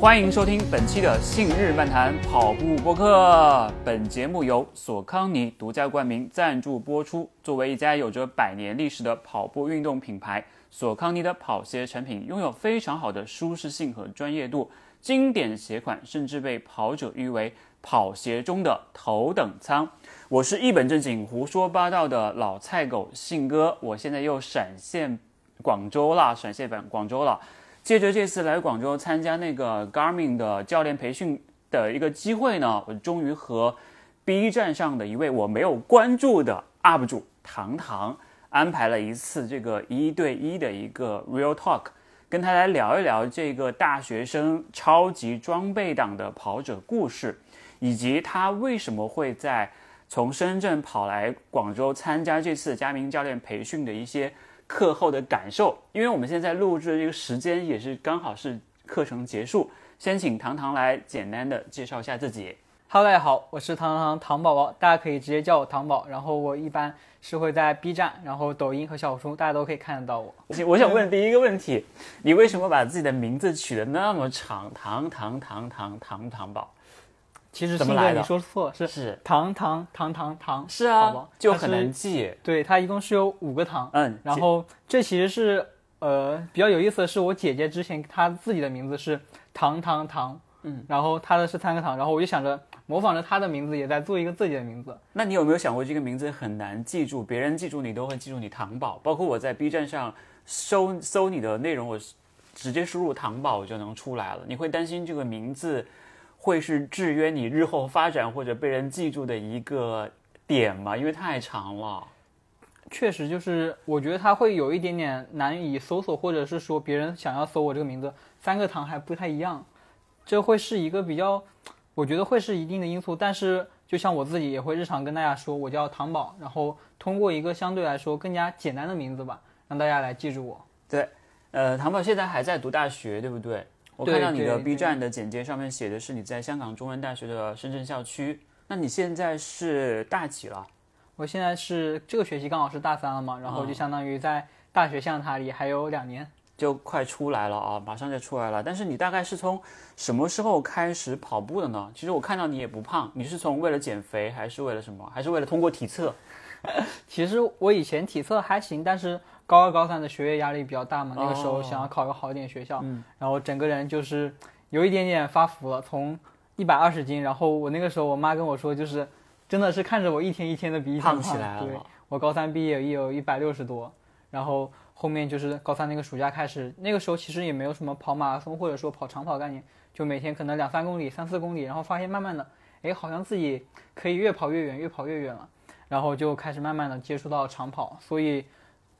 欢迎收听本期的《信日漫谈跑步播客》。本节目由索康尼独家冠名赞助播出。作为一家有着百年历史的跑步运动品牌，索康尼的跑鞋产品拥有非常好的舒适性和专业度，经典鞋款甚至被跑者誉为跑鞋中的头等舱。我是一本正经胡说八道的老菜狗信哥，我现在又闪现广州啦，闪现本广州了。借着这次来广州参加那个 Garmin 的教练培训的一个机会呢，我终于和 B 站上的一位我没有关注的 UP 主糖糖安排了一次这个一对一的一个 Real Talk，跟他来聊一聊这个大学生超级装备党的跑者故事，以及他为什么会在从深圳跑来广州参加这次佳明教练培训的一些。课后的感受，因为我们现在录制的这个时间也是刚好是课程结束，先请糖糖来简单的介绍一下自己。Hello，大家好，我是糖糖糖宝宝，大家可以直接叫我糖宝。然后我一般是会在 B 站、然后抖音和小红书，大家都可以看得到我。我想问第一个问题，你为什么把自己的名字取得那么长？糖糖糖糖糖糖宝。其实怎么来的？你说错，是是糖糖糖糖糖，是啊，就很难记。对，它一共是有五个糖。嗯，然后这其实是呃比较有意思的是，我姐姐之前她自己的名字是糖糖糖，嗯，然后她的是三个糖，然后我就想着模仿着她的名字，也在做一个自己的名字。那你有没有想过这个名字很难记住？别人记住你都会记住你糖宝，包括我在 B 站上搜搜你的内容，我直接输入糖宝我就能出来了。你会担心这个名字？会是制约你日后发展或者被人记住的一个点吗？因为太长了。确实，就是我觉得它会有一点点难以搜索，或者是说别人想要搜我这个名字，三个糖还不太一样，这会是一个比较，我觉得会是一定的因素。但是，就像我自己也会日常跟大家说，我叫糖宝，然后通过一个相对来说更加简单的名字吧，让大家来记住我。对，呃，糖宝现在还在读大学，对不对？我看到你的 B 站的简介上面写的是你在香港中文大学的深圳校区。那你现在是大几了？我现在是这个学期刚好是大三了嘛，然后就相当于在大学象塔里还有两年，就快出来了啊，马上就出来了。但是你大概是从什么时候开始跑步的呢？其实我看到你也不胖，你是从为了减肥还是为了什么？还是为了通过体测？其实我以前体测还行，但是。高二、高三的学业压力比较大嘛，那个时候想要考个好一点学校，然后整个人就是有一点点发福了，从一百二十斤，然后我那个时候我妈跟我说，就是真的是看着我一天一天的比一天胖起来了。对，我高三毕业也有一百六十多，然后后面就是高三那个暑假开始，那个时候其实也没有什么跑马拉松或者说跑长跑概念，就每天可能两三公里、三四公里，然后发现慢慢的，哎，好像自己可以越跑越远，越跑越远了，然后就开始慢慢的接触到长跑，所以。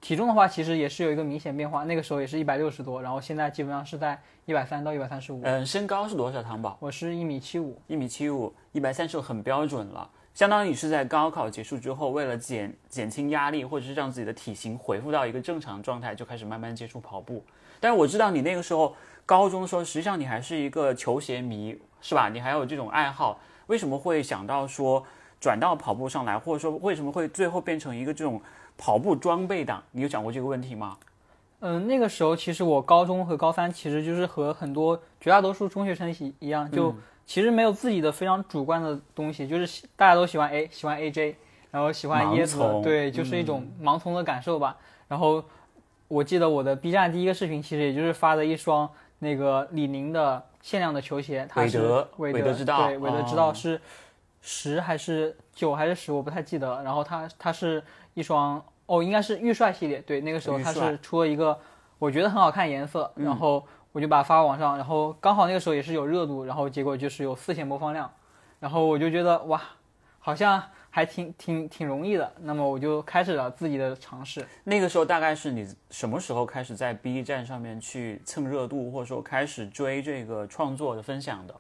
体重的话，其实也是有一个明显变化。那个时候也是一百六十多，然后现在基本上是在一百三到一百三十五。嗯，身高是多少，糖宝？我是一米七五，一米七五，一百三十五很标准了。相当于是在高考结束之后，为了减减轻压力，或者是让自己的体型恢复到一个正常状态，就开始慢慢接触跑步。但是我知道你那个时候高中的时候，实际上你还是一个球鞋迷，是吧？你还有这种爱好，为什么会想到说转到跑步上来，或者说为什么会最后变成一个这种？跑步装备党，你有想过这个问题吗？嗯，那个时候其实我高中和高三其实就是和很多绝大多数中学生一一样，就其实没有自己的非常主观的东西，就是大家都喜欢 A，喜欢 AJ，然后喜欢椰子，对，就是一种盲从的感受吧。然后我记得我的 B 站第一个视频其实也就是发的一双那个李宁的限量的球鞋，韦德，韦德之道，对，韦德之道是十还是九还是十，我不太记得。然后它它是。一双哦，应该是预帅系列，对，那个时候它是出了一个我觉得很好看颜色，然后我就把它发网上，然后刚好那个时候也是有热度，然后结果就是有四千播放量，然后我就觉得哇，好像还挺挺挺容易的，那么我就开始了自己的尝试。那个时候大概是你什么时候开始在 B 站上面去蹭热度，或者说开始追这个创作的分享的？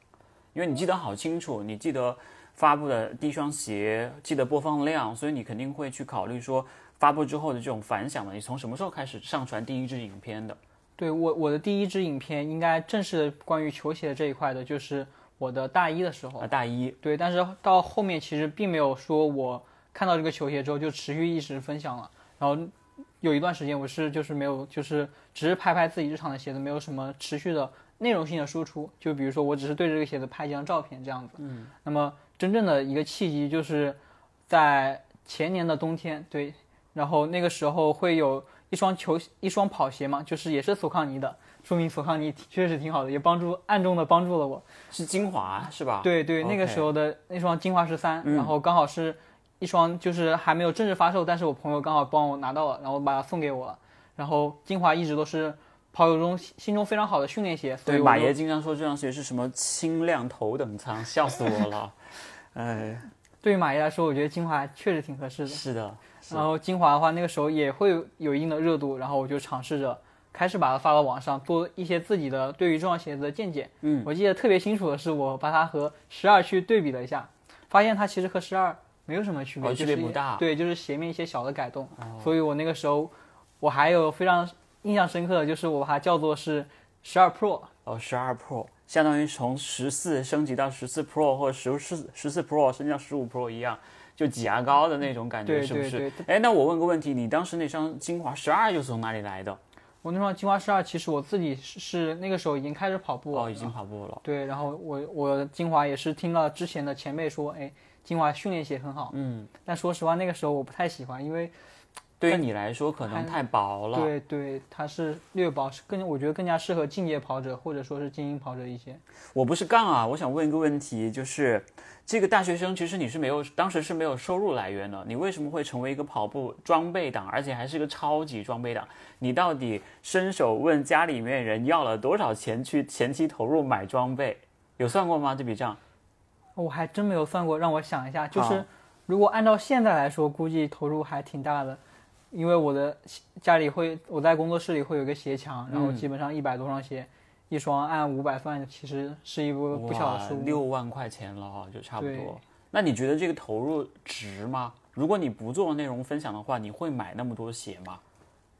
因为你记得好清楚，你记得。发布的第一双鞋，记得播放量，所以你肯定会去考虑说发布之后的这种反响嘛？你从什么时候开始上传第一支影片的？对我，我的第一支影片应该正式的关于球鞋这一块的，就是我的大一的时候。啊，大一。对，但是到后面其实并没有说我看到这个球鞋之后就持续一直分享了，然后有一段时间我是就是没有，就是只是拍拍自己日常的鞋子，没有什么持续的内容性的输出，就比如说我只是对着这个鞋子拍几张照片这样子。嗯。那么真正的一个契机就是在前年的冬天，对，然后那个时候会有一双球一双跑鞋嘛，就是也是索康尼的，说明索康尼确实挺好的，也帮助暗中的帮助了我。是精华是吧？对对，那个时候的那双精华十三，然后刚好是一双就是还没有正式发售，但是我朋友刚好帮我拿到了，然后把它送给我了。然后精华一直都是跑友中心中非常好的训练鞋。对，马爷经常说这双鞋是什么轻量头等舱，笑死我了。哎，对于马爷来说，我觉得精华确实挺合适的。是的。然后精华的话，那个时候也会有一定的热度，然后我就尝试着开始把它发到网上，做一些自己的对于这双鞋子的见解。嗯，我记得特别清楚的是，我把它和十二去对比了一下，发现它其实和十二没有什么区别，区别不大。对，就是鞋面一些小的改动。所以我那个时候。我还有非常印象深刻的就是我把它叫做是十二 Pro 哦，十二 Pro 相当于从十四升级到十四 Pro 或者十四十四 Pro 升级到十五 Pro 一样，就挤牙膏的那种感觉，是不是？哎，那我问个问题，你当时那双精华十二又是从哪里来的？我那双精华十二其实我自己是那个时候已经开始跑步了，哦，已经跑步了。对，然后我我精华也是听了之前的前辈说，哎，精华训练鞋很好，嗯，但说实话那个时候我不太喜欢，因为。对于你来说可能太薄了。对对，它是略薄，是更我觉得更加适合进阶跑者或者说是精英跑者一些。我不是杠啊，我想问一个问题，就是这个大学生其实你是没有，当时是没有收入来源的，你为什么会成为一个跑步装备党，而且还是一个超级装备党？你到底伸手问家里面人要了多少钱去前期投入买装备？有算过吗？这笔账？我还真没有算过，让我想一下，就是如果按照现在来说，估计投入还挺大的。因为我的家里会，我在工作室里会有一个鞋墙，然后基本上一百多双鞋，一双按五百算，其实是一个不小的数，六万块钱了哈，就差不多。那你觉得这个投入值吗？如果你不做内容分享的话，你会买那么多鞋吗？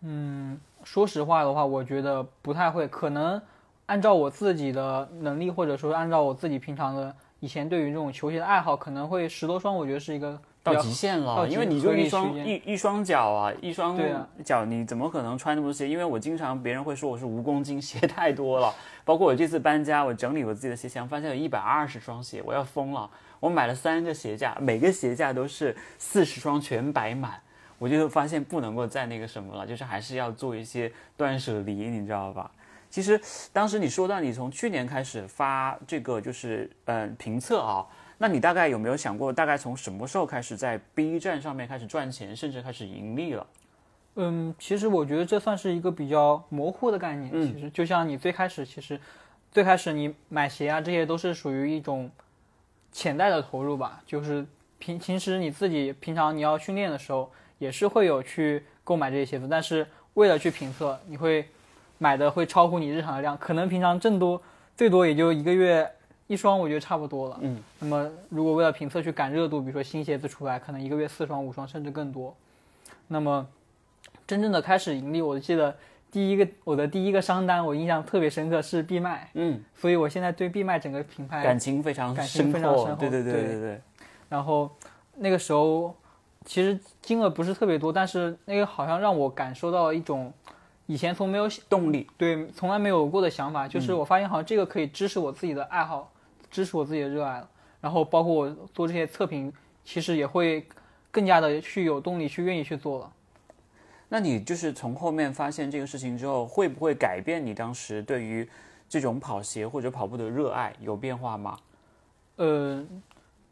嗯，说实话的话，我觉得不太会。可能按照我自己的能力，或者说按照我自己平常的以前对于这种球鞋的爱好，可能会十多双，我觉得是一个。到极限了，因为你就一双一一双脚啊，一双脚你怎么可能穿那么多鞋？因为我经常别人会说我是蜈蚣精，鞋太多了。包括我这次搬家，我整理我自己的鞋箱，发现有一百二十双鞋，我要疯了。我买了三个鞋架，每个鞋架都是四十双全摆满，我就发现不能够再那个什么了，就是还是要做一些断舍离，你知道吧？其实当时你说到你从去年开始发这个就是嗯评测啊。那你大概有没有想过，大概从什么时候开始在 B 站上面开始赚钱，甚至开始盈利了？嗯，其实我觉得这算是一个比较模糊的概念。嗯，其实就像你最开始，其实最开始你买鞋啊，这些都是属于一种潜在的投入吧。就是平平时你自己平常你要训练的时候，也是会有去购买这些鞋子，但是为了去评测，你会买的会超乎你日常的量，可能平常挣多最多也就一个月。一双我觉得差不多了，嗯，那么如果为了评测去赶热度，比如说新鞋子出来，可能一个月四双五双甚至更多。那么真正的开始盈利，我记得第一个我的第一个商单，我印象特别深刻是必麦，嗯，所以我现在对必麦整个品牌感情非常感情非常深厚，对对对对对。然后那个时候其实金额不是特别多，但是那个好像让我感受到了一种。以前从没有动力，对，从来没有过的想法，就是我发现好像这个可以支持我自己的爱好，支持我自己的热爱了。然后包括我做这些测评，其实也会更加的去有动力去愿意去做了。那你就是从后面发现这个事情之后，会不会改变你当时对于这种跑鞋或者跑步的热爱有变化吗？呃，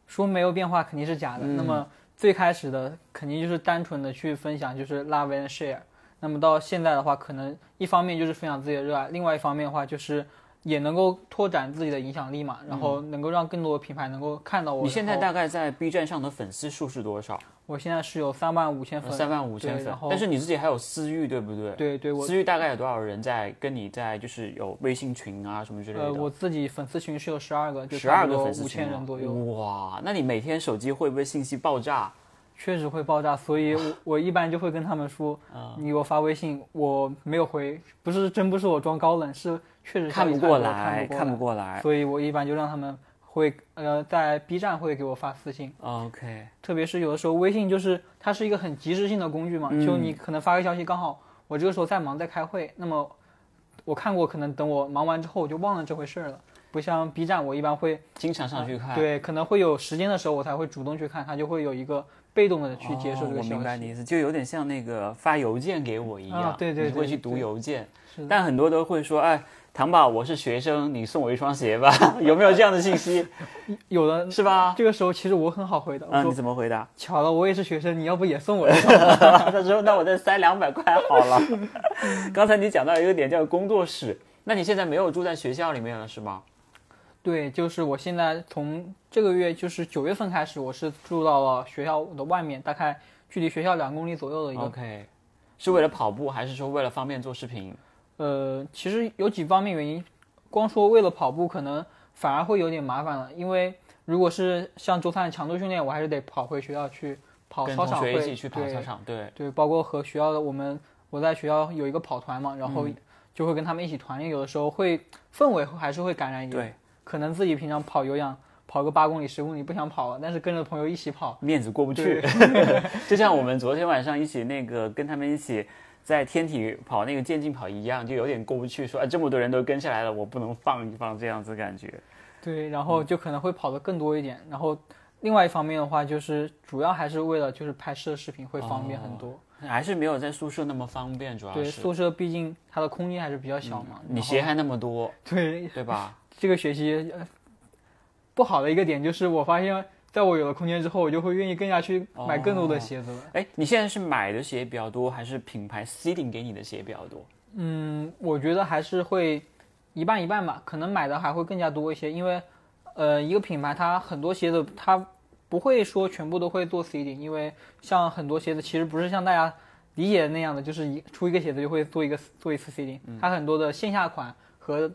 说没有变化肯定是假的。那么最开始的肯定就是单纯的去分享，就是 love and share。那么到现在的话，可能一方面就是分享自己的热爱，另外一方面的话就是也能够拓展自己的影响力嘛，然后能够让更多的品牌能够看到我。你现在大概在 B 站上的粉丝数是多少？我现在是有三万五千粉。三万五千粉，但是你自己还有私域，对不对？对对，私域大概有多少人在跟你在就是有微信群啊什么之类的？呃，我自己粉丝群是有十二个，十二个粉丝五千人左右。哇，那你每天手机会不会信息爆炸？确实会爆炸，所以我 我一般就会跟他们说，你给我发微信，我没有回，不是真不是我装高冷，是确实看不过来，看不过来，所以我一般就让他们会呃在 B 站会给我发私信，OK，特别是有的时候微信就是它是一个很及时性的工具嘛，就你可能发个消息刚好我这个时候在忙在开会，那么我看过，可能等我忙完之后我就忘了这回事儿了。不像 B 站，我一般会经常上去看。对，可能会有时间的时候我才会主动去看，它就会有一个被动的去接受这个哦我。明白你意思，就有点像那个发邮件给我一样，啊对对你会去读邮件是，但很多都会说，哎，糖宝，我是学生，你送我一双鞋吧，有没有这样的信息？有的是吧？这个时候其实我很好回答，我嗯，你怎么回答？巧了，我也是学生，你要不也送我一双？他说：“那我再塞两百块好了。”刚才你讲到一个点叫工作室，那你现在没有住在学校里面了是吗？对，就是我现在从这个月就是九月份开始，我是住到了学校的外面，大概距离学校两公里左右的一个 OK，是为了跑步，还是说为了方便做视频？呃，其实有几方面原因，光说为了跑步可能反而会有点麻烦了，因为如果是像周三的强度训练，我还是得跑回学校去跑操场会，学一起去跑对操场，对，对，包括和学校的我们，我在学校有一个跑团嘛，然嗯后就会跟他们一起团练，有的时候会氛围还是会感染一点。对，可能自己平常跑有氧跑个八公里、十公里不想跑了，但是跟着朋友一起跑，面子过不去。就像我们昨天晚上一起那个跟他们一起在天体跑那个渐进跑一样，就有点过不去，说啊这么多人都跟下来了，我不能放一放这样子感觉。对，然嗯后就可能会跑得更多一点。然后另外一方面的话，就是主要还是为了就是拍摄视频会方便很多。还是没有在宿舍那么方便，主要对，是宿舍毕竟它的空间还是比较小嘛。你鞋还那么多，对对吧？这个学期、呃、不好的一个点就是，我发现在我有了空间之后，我就会愿意更加去买更多的鞋子了。哎，你现在是买的鞋比较多，还是品牌 seeding 给你的鞋比较多？嗯，我觉得还是会一半一半吧，可能买的还会更加多一些，因为呃，一个品牌它很多鞋子它不会说全部都会做 seeding，因为像很多鞋子其实不是像大家理解的那样的，就是一出一个鞋子就会做一个做一次 seeding，、它很多的线下款和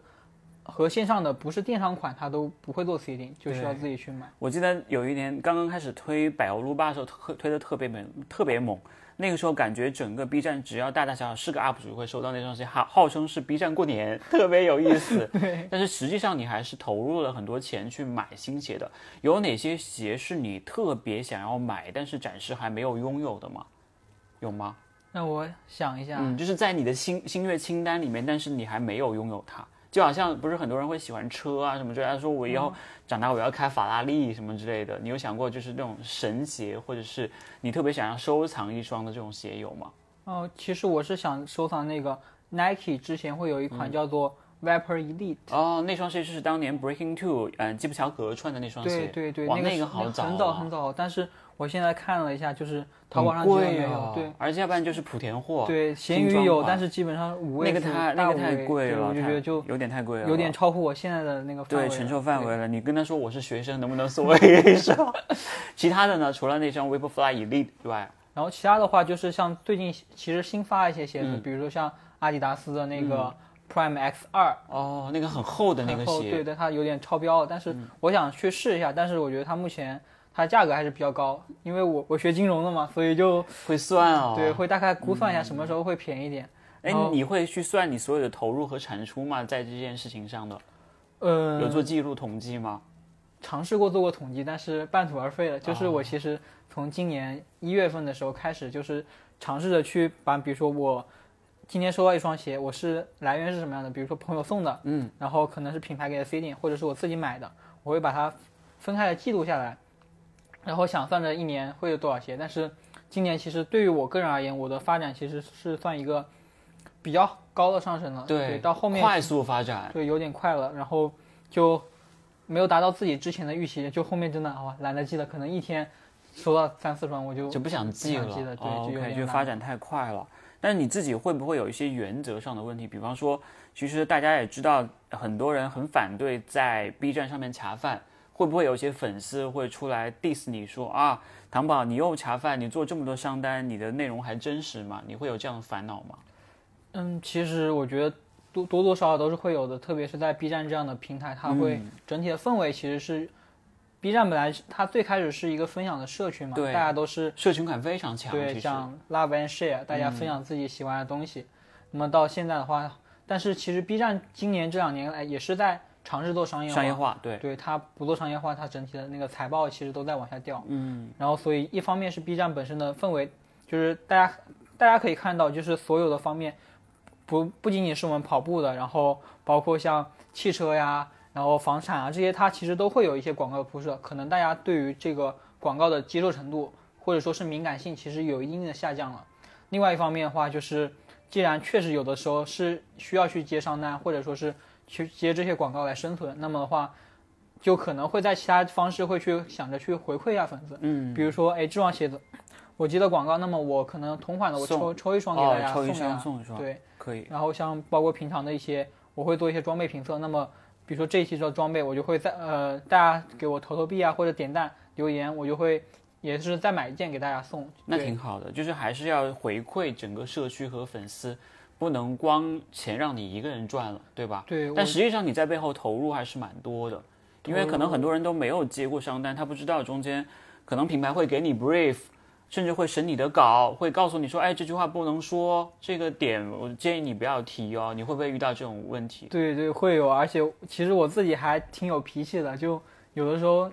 和线上的不是电商款，它都不会做 seeding，就需要自己去买。我记得有一年刚刚开始推百欧撸吧的时候，特推的特别猛，特别猛。那个时候感觉整个 B 站只要大大小小是个 UP 主会收到那双鞋，号号称是 B 站过年，特别有意思。对。但是实际上你还是投入了很多钱去买新鞋的。有哪些鞋是你特别想要买，但是暂时还没有拥有的吗？有吗？那我想一下，嗯，就是在你的心心月清单里面，但是你还没有拥有它。就好像不是很多人会喜欢车啊什么之类的，他说我以后长大我要开法拉利什么之类的。你有想过就是那种神鞋，或者是你特别想要收藏一双的这种鞋有吗？哦，其实我是想收藏那个 Nike 之前会有一款叫做 Vapor Elite，、哦，那双鞋就是当年 Breaking Two，嗯，基普乔格穿的那双鞋。对对对，哇，那个好早、啊，很早很早，但是我现在看了一下，就是淘宝上基本没有，贵啊，对。而且要不然就是莆田货，对，闲鱼有但是基本上五位那个太那个太贵了，我就觉得就有点太贵了，有点超乎我现在的那个范围了对承受范围了。你跟他说我是学生，能不能送我 一双？其他的呢？除了那双 Vaporfly Elite 之外，然后其他的话就是像最近其实新发一些鞋子，嗯比如说像阿迪达斯的那个 Prime X 二、哦，那个很厚的那个鞋对鞋，嗯对，它有点超标了，但是我想去试一下，但是我觉得它目前它价格还是比较高，因为我我学金融的嘛，所以就会算哦。对会大概估算一下什么时候会便宜一点。哎你会去算你所有的投入和产出吗？在这件事情上的呃，有做记录统计吗？尝试过做过统计，但是半途而废了。就是我其实从今年一月份的时候开始，就是尝试着去把，比如说我今天收到一双鞋，我是来源是什么样的？比如说朋友送的，嗯，然后可能是品牌给的 C 店，或者是我自己买的，我会把它分开的记录下来，然后想算着一年会有多少鞋。但是今年其实对于我个人而言，我的发展其实是算一个比较高的上升了。对，到后面快速发展，对，有点快了，然后就没有达到自己之前的预期，就后面真的啊懒得记了，可能一天收到三四双我就就不想记了。记了对哦就有 OK，点懒就发展太快了。但是你自己会不会有一些原则上的问题？比方说，其实大家也知道，很多人很反对在 B 站上面恰饭，会不会有一些粉丝会出来 diss 你说啊，糖宝你又恰饭，你做这么多商单，你的内容还真实吗？你会有这样的烦恼吗？嗯，其实我觉得多多多少少都是会有的，特别是在 B 站这样的平台，它会嗯整体的氛围其实是 B 站本来它最开始是一个分享的社群嘛，对大家都是社群感非常强，对像 love and share，大家分享自己喜欢的东西。那么到现在的话，但是其实 B 站今年这两年来也是在尝试做商业化，商业化，对，对它不做商业化，它整体的那个财报其实都在往下掉。嗯，然后所以一方面是 B 站本身的氛围，就是大家大家可以看到，就是所有的方面，不不仅仅是我们跑步的，然后包括像汽车呀，然后房产啊这些，它其实都会有一些广告的铺设。可能大家对于这个广告的接受程度，或者说是敏感性，其实有一定的下降了。另外一方面的话，就是既然确实有的时候是需要去接商单，或者说是去接这些广告来生存，那么的话，就可能会在其他方式会去想着去回馈一下粉丝。嗯，比如说，哎，这双鞋子我接了广告，那么我可能同款的我抽抽一双给大家哦，抽一送给大家双送一双，对，可以。然后像包括平常的一些，我会做一些装备评测。那么比如说这一期的装备，我就会在呃大家给我投投币啊，或者点赞留言，我就会也是再买一件给大家送。那挺好的，就是还是要回馈整个社区和粉丝，不能光钱让你一个人赚了，对吧？对，但实际上你在背后投入还是蛮多的，因为可能很多人都没有接过商单，他不知道中间可能品牌会给你 brief，甚至会审你的稿，会告诉你说，哎，这句话不能说，这个点我建议你不要提哦。你会不会遇到这种问题？对对会有，而且其实我自己还挺有脾气的，就有的时候，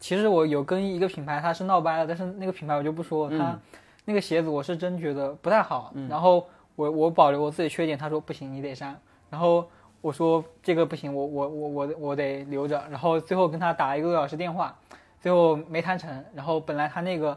其实我有跟一个品牌他是闹掰了，但是那个品牌我就不说，他那个鞋子我是真觉得不太好，然后我我保留我自己缺点，他说不行你得删，然后我说这个不行，我我我我我得留着，然后最后跟他打了一个多小时电话，最后没谈成，然后本来他那个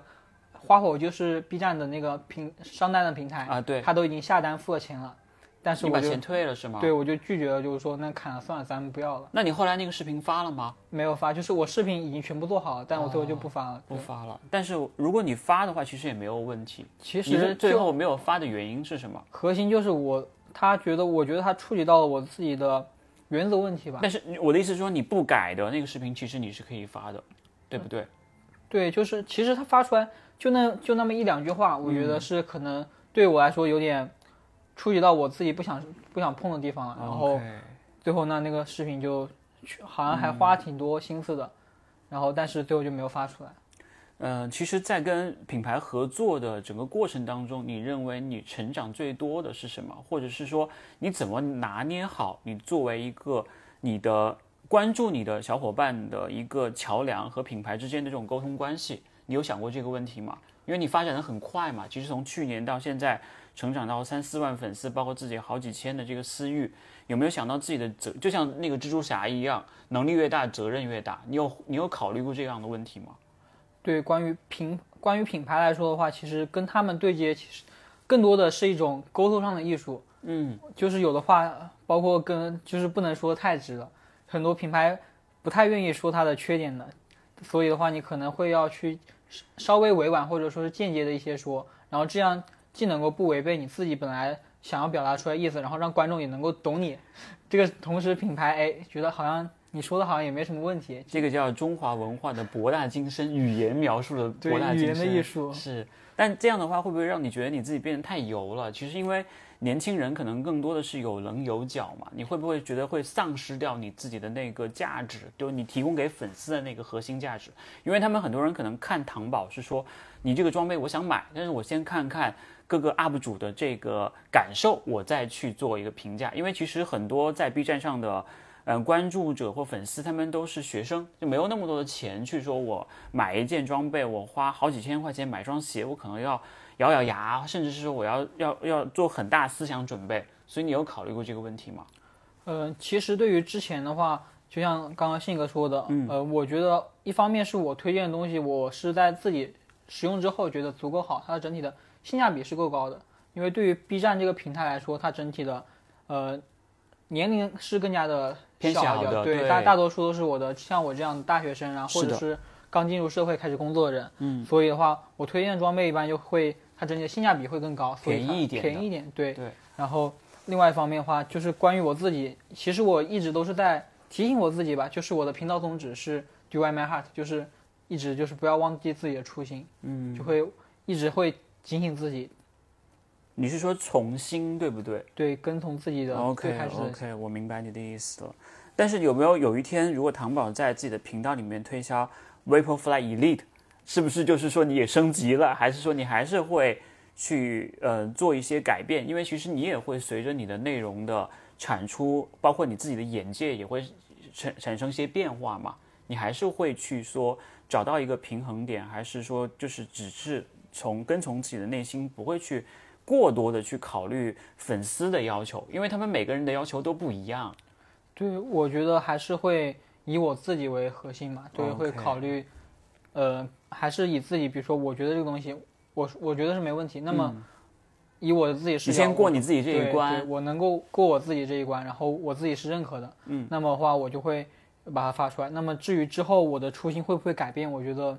花火就是 B 站的那个平商单的平台啊对。他都已经下单付了钱了，但是我就你把钱退了是吗？对，。我就拒绝了，就是说那砍了算了，咱们不要了，那你后来那个视频发了吗？没有发，就是我视频已经全部做好了，但我最后就不发了。对不发了。但是如果你发的话，其实也没有问题。其实就最后没有发的原因是什么？核心就是我，他觉得，我觉得他触及到了我自己的原则问题吧。但是我的意思是说，你不改的那个视频，其实你是可以发的，对不对？对，就是其实他发出来就那就那么一两句话，我觉得是可能对我来说有点触及到我自己不想不想碰的地方了。然后最后呢，那个视频就好像还花挺多心思的，然后但是最后就没有发出来。嗯、其实，在跟品牌合作的整个过程当中，你认为你成长最多的是什么？或者是说，你怎么拿捏好你作为一个你的关注你的小伙伴的一个桥梁和品牌之间的这种沟通关系？你有想过这个问题吗？因为你发展的很快嘛，其实从去年到现在，成长到三四万粉丝，包括自己好几千的这个私域，有没有想到自己的责，就像那个蜘蛛侠一样，能力越大，责任越大？你有你有考虑过这样的问题吗？对，关于品关于品牌来说的话，其实跟他们对接，其实更多的是一种沟通上的艺术。嗯，就是有的话，包括跟就是不能说太直了，很多品牌不太愿意说它的缺点的，所以的话，你可能会要去稍微委婉或者说是间接的一些说，然后这样既能够不违背你自己本来想要表达出来意思，然后让观众也能够懂你，这个同时品牌哎觉得好像你说的好像也没什么问题，这个叫中华文化的博大精深，语言描述的博大精深的艺术是。但这样的话，会不会让你觉得你自己变得太油了？其实因为年轻人可能更多的是有棱有角嘛，你会不会觉得会丧失掉你自己的那个价值，就是你提供给粉丝的那个核心价值？因为他们很多人可能看糖宝是说，你这个装备我想买，但是我先看看各个 UP 主的这个感受，我再去做一个评价。因为其实很多在 B 站上的。嗯，关注者或粉丝他们都是学生，就没有那么多的钱去说，我买一件装备，我花好几千块钱买双鞋，我可能要咬咬牙，甚至是说我要要要做很大思想准备。所以你有考虑过这个问题吗？呃，其实对于之前的话，就像刚刚信哥说的，嗯呃，我觉得一方面是我推荐的东西，我是在自己使用之后觉得足够好，它的整体的性价比是够高的。因为对于 B 站这个平台来说，它整体的呃年龄是更加的偏小一点对对，大大多数都是我的像我这样的大学生啊，或者是刚进入社会开始工作的人，嗯，所以的话，我推荐的装备一般就会它整体的性价比会更高，所以便宜一点便宜一点，对对。然后另外一方面的话，就是关于我自己，其实我一直都是在提醒我自己吧，就是我的频道宗旨是 Do I My Heart，就是一直就是不要忘记自己的初心，嗯，就会一直会警醒自己，你是说重新对不对对，跟从自己的？OK 开始的 OK，我明白你的意思了。但是有没有有一天，如果糖宝在自己的频道里面推销 Vaporfly Elite，是不是就是说你也升级了，还是说你还是会去呃做一些改变？因为其实你也会随着你的内容的产出，包括你自己的眼界也会产产生一些变化嘛。你还是会去说找到一个平衡点，还是说就是只是从跟从自己的内心，不会去过多的去考虑粉丝的要求，因为他们每个人的要求都不一样。对，我觉得还是会以我自己为核心嘛，对，会考虑，呃，还是以自己，比如说我觉得这个东西，我我觉得是没问题，那么以我的自己视嗯你，先过你自己这一关对，我能够过我自己这一关，然后我自己是认可的，嗯，那么的话我就会把它发出来。那么至于之后我的初心会不会改变，我觉得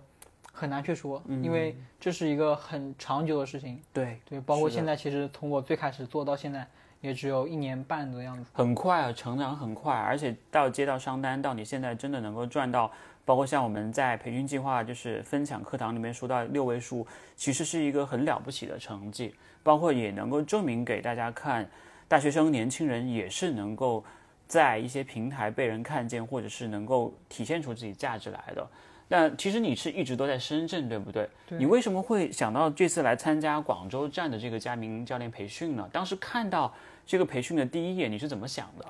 很难去说，因为这是一个很长久的事情。对，对，包括现在，其实从我最开始做到现在，也只有一年半的样子。很快啊，成长很快，而且到接到商单，到你现在真的能够赚到，包括像我们在培训计划就是分享课堂里面说到六位数，其实是一个很了不起的成绩，包括也能够证明给大家看，大学生、年轻人也是能够在一些平台被人看见，或者是能够体现出自己价值来的。那其实你是一直都在深圳，对不对？你为什么会想到这次来参加广州站的这个佳明教练培训呢？当时看到这个培训的第一眼，你是怎么想的？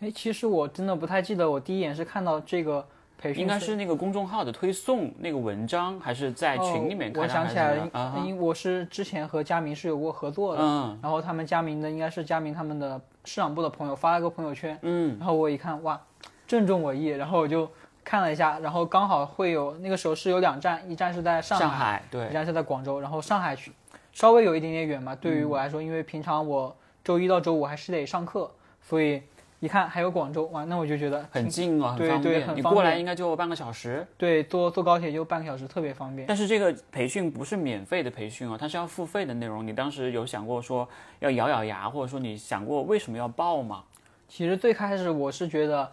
哎，其实我真的不太记得，我第一眼是看到这个培训应该是那个公众号的推送那个文章，还是在群里面看哦、我？想起来了，啊，因为我是之前和佳明是有过合作的，嗯然后他们佳明的应该是佳明他们的市场部的朋友发了个朋友圈，嗯，然后我一看，哇，正中我意，然后我就看了一下，然后刚好会有那个时候是有两站，一站是在上海，上海对一，站是在广州，然后上海去稍微有一点点远嘛，对于我来说，因为平常我周一到周五还是得上课，所以一看还有广州，哇，那我就觉得很近哦，很对方便。你对很方便过来应该就半个小时。对，坐坐高铁就半个小时，特别方便。但是这个培训不是免费的培训哦，它是要付费的内容。你当时有想过说要咬咬牙，或者说你想过为什么要报吗？其实最开始我是觉得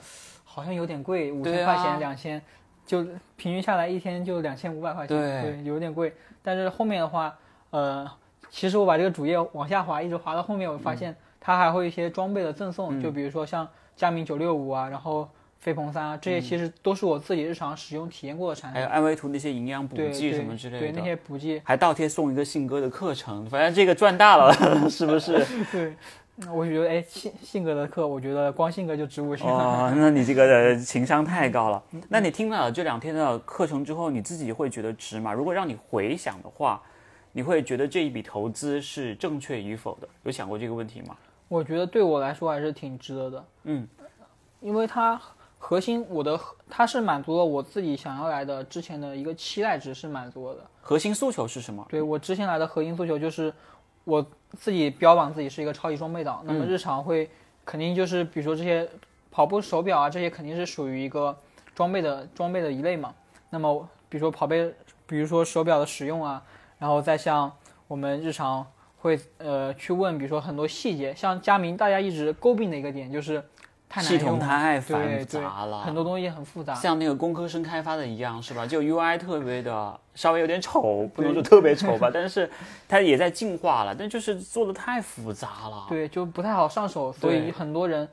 好像有点贵，五千块钱、两千，就平均下来一天就两千五百块钱，对有点贵。但是后面的话，呃，其实我把这个主页往下滑，一直滑到后面，我嗯发现它还会一些装备的赠送，就比如说像佳明九六五啊，然后飞鹏三啊，这些其实都是我自己日常使用体验过的产品。还有安维图那些营养补剂什么之类的对那，些补剂，还倒贴送一个信鸽的课程，反正这个赚大了，是不是？对，那我觉得哎，性性格的课，我觉得光性格就值五千。哦，那你这个的情商太高了。那你听了这两天的课程之后，你自己会觉得值吗？如果让你回想的话，你会觉得这一笔投资是正确与否的？有想过这个问题吗？我觉得对我来说还是挺值得的。嗯，因为它核心我的它是满足了我自己想要来的之前的一个期待值是满足了的。核心诉求是什么？对我之前来的核心诉求就是我自己标榜自己是一个超级装备党，那么日常会肯定就是比如说这些跑步手表啊这些肯定是属于一个装备的装备的一类嘛。那么比如说跑备，比如说手表的使用啊，然后再像我们日常会呃去问，比如说很多细节，像佳明大家一直诟病的一个点就是太难系统太对繁杂了，很多东西很复杂。像那个工科生开发的一样，是吧？就 UI 特别的稍微有点丑，不能说特别丑吧，但是它也在进化了，但就是做的太复杂了。对，就不太好上手，所以很多人，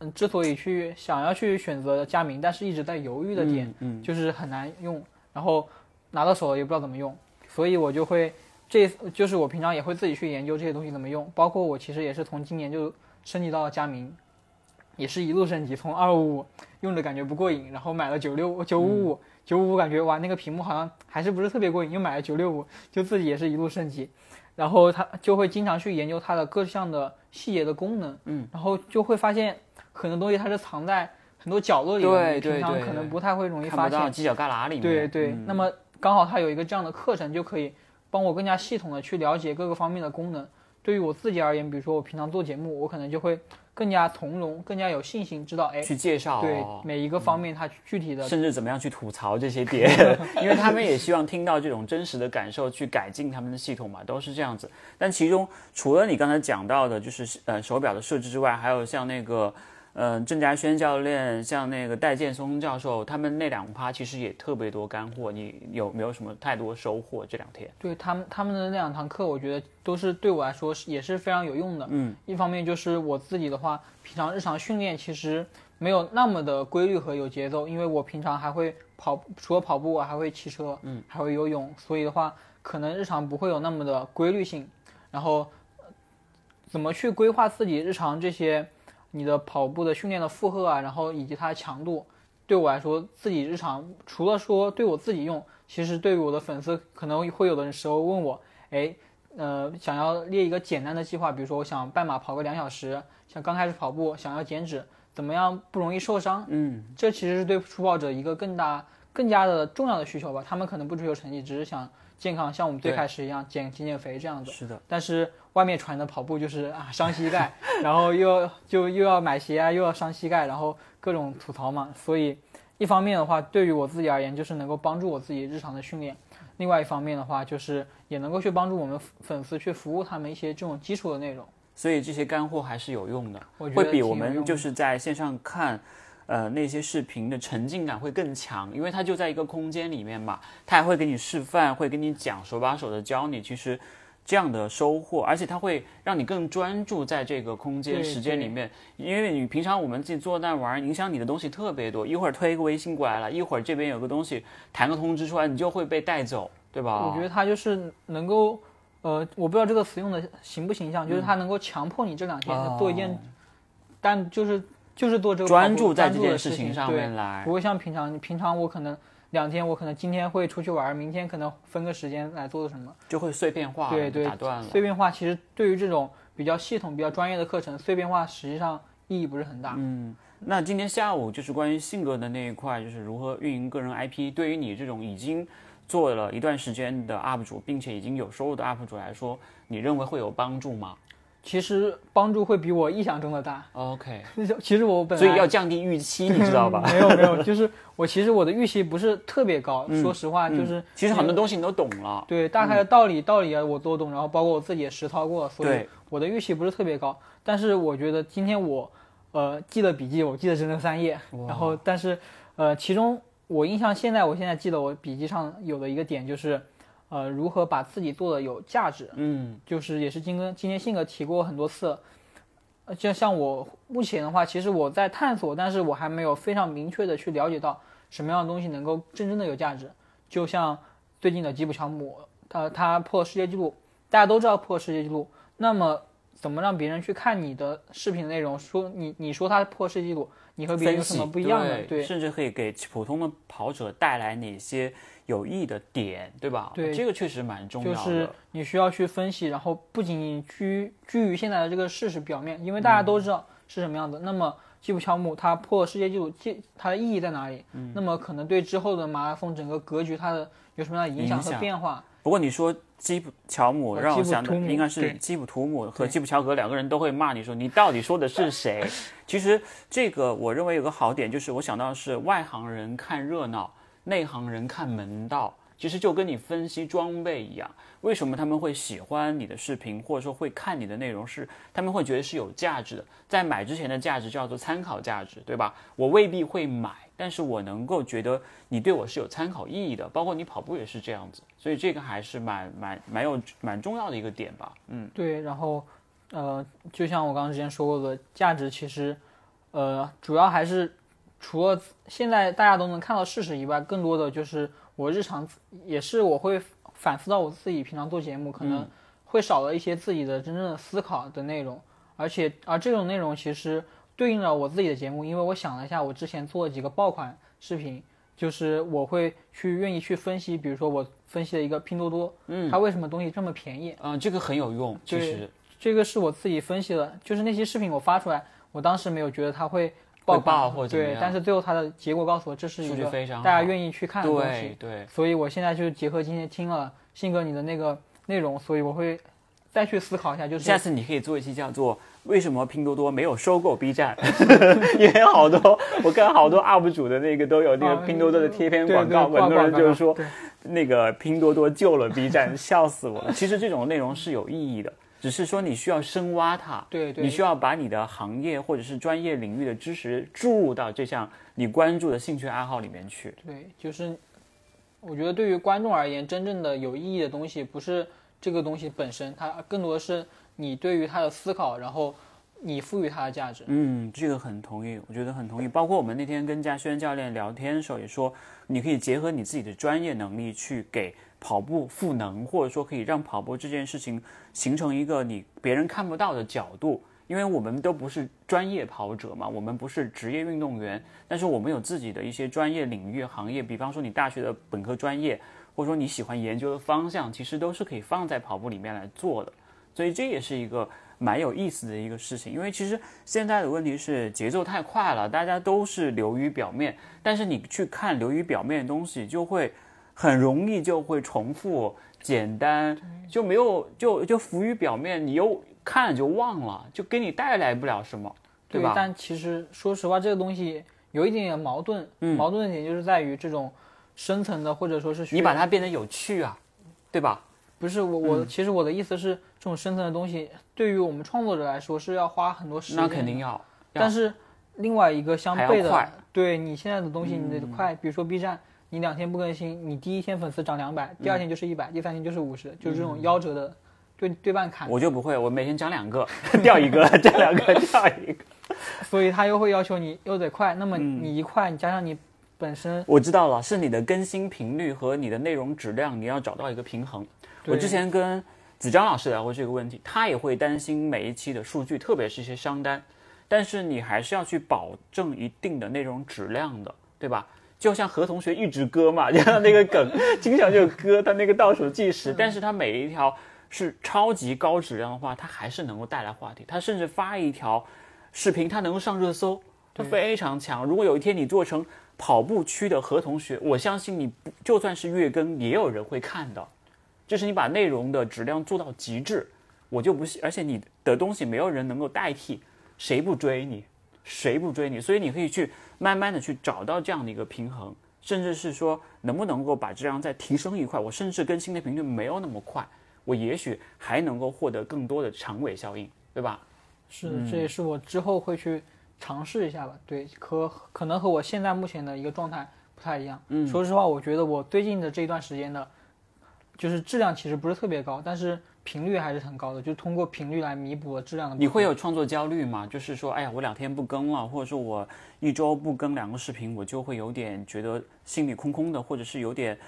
嗯，之所以去想要去选择佳明，但是一直在犹豫的点，嗯，嗯就是很难用，然后拿到手了也不知道怎么用，所以我就会，这就是我平常也会自己去研究这些东西怎么用，包括我其实也是从今年就升级到了佳明，也是一路升级，从二五五用着感觉不过瘾，然后买了九六九五五九五五，感觉哇那个屏幕好像还是不是特别过瘾，又买了九六五，就自己也是一路升级，然后他就会经常去研究它的各项的细节的功能，嗯，然后就会发现很多东西它是藏在很多角落里面，对你平常对对对可能不太会容易发现。犄角旮旯里面。对对，嗯那么刚好它有一个这样的课程，就可以帮我更加系统的去了解各个方面的功能。对于我自己而言，比如说我平常做节目，我可能就会更加从容，更加有信心，知道哎，去介绍、对哦，每一个方面它具体的甚至怎么样去吐槽这些点，因为他们也希望听到这种真实的感受，去改进他们的系统嘛，都是这样子。但其中除了你刚才讲到的，就是呃手表的设置之外，还有像那个嗯、呃郑家轩教练，像那个戴建松教授，他们那两趴其实也特别多干货。你有没有什么太多收获这两天？对他们他们的那两堂课，我觉得都是对我来说是也是非常有用的。嗯，一方面就是我自己的话，平常日常训练其实没有那么的规律和有节奏，因为我平常还会跑，除了跑步，我还会骑车，嗯，还会游泳，所以的话，可能日常不会有那么的规律性。然后，呃怎么去规划自己日常这些你的跑步的训练的负荷啊，然后以及它的强度，对我来说，自己日常除了说对我自己用，其实对于我的粉丝，可能会有的时候问我，哎，呃，想要列一个简单的计划，比如说我想半马跑个两小时，像刚开始跑步，想要减脂，怎么样不容易受伤？嗯，这其实是对初跑者一个更大、更加的重要的需求吧。他们可能不追求成绩，只是想健康，像我们最开始一样减减减肥这样子。是的，但是外面传的跑步就是啊伤膝盖，然后又要就又要买鞋啊，又要伤膝盖，然后各种吐槽嘛。所以一方面的话，对于我自己而言，就是能够帮助我自己日常的训练；另外一方面的话，就是也能够去帮助我们粉丝去服务他们一些这种基础的内容。所以这些干货还是有用的，我觉得会比我们就是在线上看。呃，那些视频的沉浸感会更强，因为它就在一个空间里面嘛，它还会给你示范，会给你讲，手把手的教你。其实这样的收获，而且它会让你更专注在这个空间时间里面，因为你平常我们自己坐那玩儿，影响你的东西特别多，一会儿推一个微信过来了，一会儿这边有个东西弹个通知出来，你就会被带走，对吧？我觉得它就是能够，呃，我不知道这个词用的形不形象，就是它能够强迫你这两天做一件，哦但就是就是做这个专注在这件事情上面来不。会像平常，平常我可能两天，我可能今天会出去玩，明天可能分个时间来做什么。就会碎片化，对对打断了。碎片化其实对于这种比较系统、比较专业的课程，碎片化实际上意义不是很大。嗯，那今天下午就是关于性格的那一块，就是如何运营个人 IP。对于你这种已经做了一段时间的 UP 主，并且已经有收入的 UP 主来说，你认为会有帮助吗其实帮助会比我意想中的大。？OK，其实我本来所以要降低预期，你知道吧？没有没有，就是我其实我的预期不是特别高，说实话就是、嗯其实很多东西你都懂了。对大概的道理、道理啊我都懂，然后包括我自己也实操过，所以我的预期不是特别高。但是我觉得今天我呃记了笔记，我记得整整三页，然后但是呃其中我印象现在我现在记得我笔记上有的一个点就是呃如何把自己做的有价值，嗯就是也是今跟今天性格提过很多次。呃就像我目前的话，其实我在探索，但是我还没有非常明确的去了解到什么样的东西能够真正的有价值。就像最近的吉普乔姆，他他破世界纪录，大家都知道破世界纪录，那么怎么让别人去看你的视频内容，说你你说他破世界纪录，你和别人有什么不一样的？对，甚至可以给普通的跑者带来哪些有益的点，对吧？对这个确实蛮重要的。就是你需要去分析，然后不仅仅居居于现在的这个事实表面，因为大家都知道是什么样子。那么基普乔姆他破世界纪录，纪它的意义在哪里？嗯那么可能对之后的马拉松整个格局它的有什么样的影响和变化？不过你说基普乔姆，呃让我想应该是基普图姆和基普乔格两个人都会骂你说你到底说的是谁？其实这个我认为有个好点，就是我想到的是外行人看热闹，内行人看门道。其实就跟你分析装备一样，为什么他们会喜欢你的视频，或者说会看你的内容是，他们会觉得是有价值的。在买之前的价值叫做参考价值，对吧？我未必会买，但是我能够觉得你对我是有参考意义的，包括你跑步也是这样子，所以这个还是蛮蛮蛮有蛮重要的一个点吧。嗯，对，然后呃，就像我刚刚之前说过的，价值其实呃主要还是除了现在大家都能看到事实以外，更多的就是我日常也是我会反思到我自己平常做节目可能会少了一些自己的真正的思考的内容，而且而这种内容其实对应了我自己的节目，因为我想了一下，我之前做了几个爆款视频。就是我会去愿意去分析，比如说我分析了一个拼多多，嗯，它为什么东西这么便宜？嗯、这个很有用，其实这个是我自己分析的，就是那些视频我发出来，我当时没有觉得它会会爆爆或者对，但是最后它的结果告诉我这是一个大家愿意去看的东西，对，所以我现在就结合今天听了信哥你的那个内容，所以我会再去思考一下，就是下次你可以做一期叫做“为什么拼多多没有收购 B 站”，因为好多我看好多 UP 主的那个都有那个啊拼多多的贴片广告，很多人就是说那个拼多多救了 B 站，笑死我了。其实这种内容是有意义的，只是说你需要深挖它，对对你需要把你的行业或者是专业领域的知识注入到这项你关注的兴趣爱好里面去。对，就是我觉得对于观众而言，真正的有意义的东西不是这个东西本身，它更多的是你对于它的思考，然后你赋予它的价值。嗯，这个很同意，我觉得很同意。包括我们那天跟嘉轩教练聊天的时候也说，你可以结合你自己的专业能力去给跑步赋能，或者说可以让跑步这件事情形成一个你别人看不到的角度。因为我们都不是专业跑者嘛，我们不是职业运动员，但是我们有自己的一些专业领域行业，比方说你大学的本科专业，或者说你喜欢研究的方向，其实都是可以放在跑步里面来做的。所以这也是一个蛮有意思的一个事情，因为其实现在的问题是节奏太快了，大家都是流于表面，但是你去看流于表面的东西，就会很容易就会重复、简单，就没有就就浮于表面，你又看了就忘了，就给你带来不了什么，对吧？但其实说实话，这个东西有一点点矛盾，嗯矛盾的点就是在于这种深层的或者说是你把它变得有趣啊，对吧？不是我嗯我、其实我的意思是，这种深层的东西对于我们创作者来说是要花很多时间那，肯定要，要但是另外一个相悖的对你现在的东西你得快，比如说 B 站，你两天不更新，你第一天粉丝涨两百，第二天就是一百、第三天就是五十，就是这种夭折的对对半砍，嗯我就不会，我每天涨两个，掉一个，掉两个，掉一个。所以他又会要求你又得快，那么嗯你一快，你加上你本身我知道了，是你的更新频率和你的内容质量，你要找到一个平衡。我之前跟子章老师聊过这个问题，他也会担心每一期的数据，特别是一些商单，但是你还是要去保证一定的内容质量的，对吧？就像何同学一直割嘛，就像那个梗，经常就割他那个倒数计时，但是他每一条是超级高质量的话，他还是能够带来话题。他甚至发一条视频，他能够上热搜，他非常强。如果有一天你做成跑步区的何同学，我相信你不就算是月更，也有人会看到。就是你把内容的质量做到极致，我就不信，而且你的东西没有人能够代替，谁不追你，谁不追你，所以你可以去慢慢的去找到这样的一个平衡，甚至是说能不能够把质量再提升一块，我甚至更新的频率没有那么快，我也许还能够获得更多的长尾效应，对吧？是，嗯这也是我之后会去尝试一下吧。对，可可能和我现在目前的一个状态不太一样。嗯，说实话，我觉得我最近的这一段时间的，就是质量其实不是特别高，但是频率还是很高的，就通过频率来弥补了质量的。你会有创作焦虑吗？就是说，哎呀，我两天不更了，或者说我一周不更两个视频，我就会有点觉得心里空空的，或者是有点，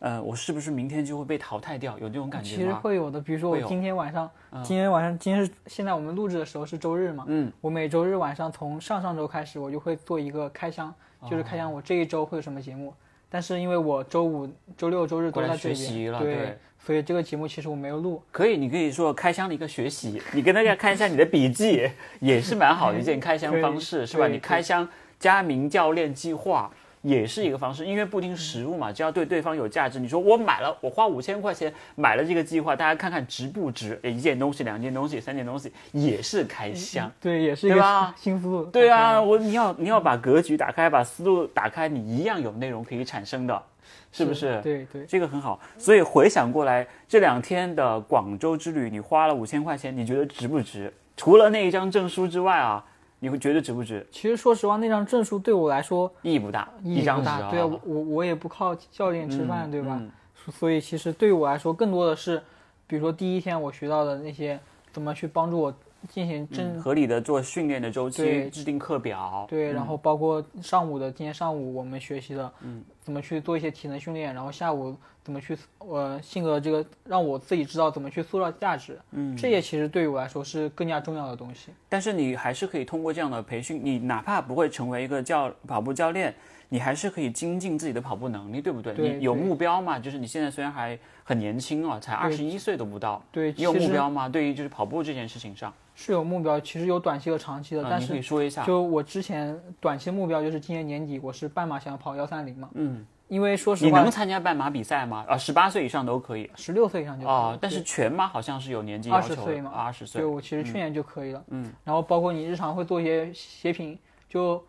呃，我是不是明天就会被淘汰掉？有这种感觉其实？会有的，比如说我今天晚上，今天晚上，今天是现在我们录制的时候是周日嘛，嗯，我每周日晚上从上上周开始，我就会做一个开箱，就是开哦箱我这一周会有什么节目。但是因为我周五、周六、周日都在这学习边，了对所以这个节目其实我没有录。可以，你可以说开箱的一个学习，你跟大家看一下你的笔记，也是蛮好的一件开箱方式，是吧？你开箱加名教练计划也是一个方式，因为不听实物嘛，只要对对方有价值。你说我买了，我花五千块钱买了这个计划，大家看看值不值？一件东西、两件东西、三件东西也是开箱。对，也是一对吧个新思路。对啊，我你要你要把格局打开，把思路打开，你一样有内容可以产生的，是不是？对对，这个很好。所以回想过来，这两天的广州之旅，你花了五千块钱，你觉得值不值？除了那一张证书之外啊，你会觉得值不值？其实说实话，那张证书对我来说意义不大，意义不大。对啊，我我我也不靠教练吃饭，对吧？嗯所以其实对于我来说，更多的是，比如说第一天我学到的那些怎么去帮助我进行正、嗯合理的做训练的周期，制定课表。对，嗯然后包括上午的今天上午我们学习的，嗯，怎么去做一些体能训练，然后下午怎么去呃性格这个让我自己知道怎么去塑造价值，嗯，这些其实对于我来说是更加重要的东西。但是你还是可以通过这样的培训，你哪怕不会成为一个教跑步教练，你还是可以精进自己的跑步能力，对不对？对你有目标嘛？就是你现在虽然还很年轻啊，才二十一岁都不到，对，你有目标吗？对于就是跑步这件事情上，是有目标，其实有短期和长期的，啊你可但是以说一下。就我之前短期目标就是今年年底我是半马想要跑幺三零嘛，嗯，因为说实话你能，参加半马比赛吗？啊，十八岁以上都可以十六岁以上就可以啊了，但是全马好像是有年纪要求的，20岁嘛二十岁对。我其实去年就可以了，嗯，然后包括你日常会做一些鞋评，就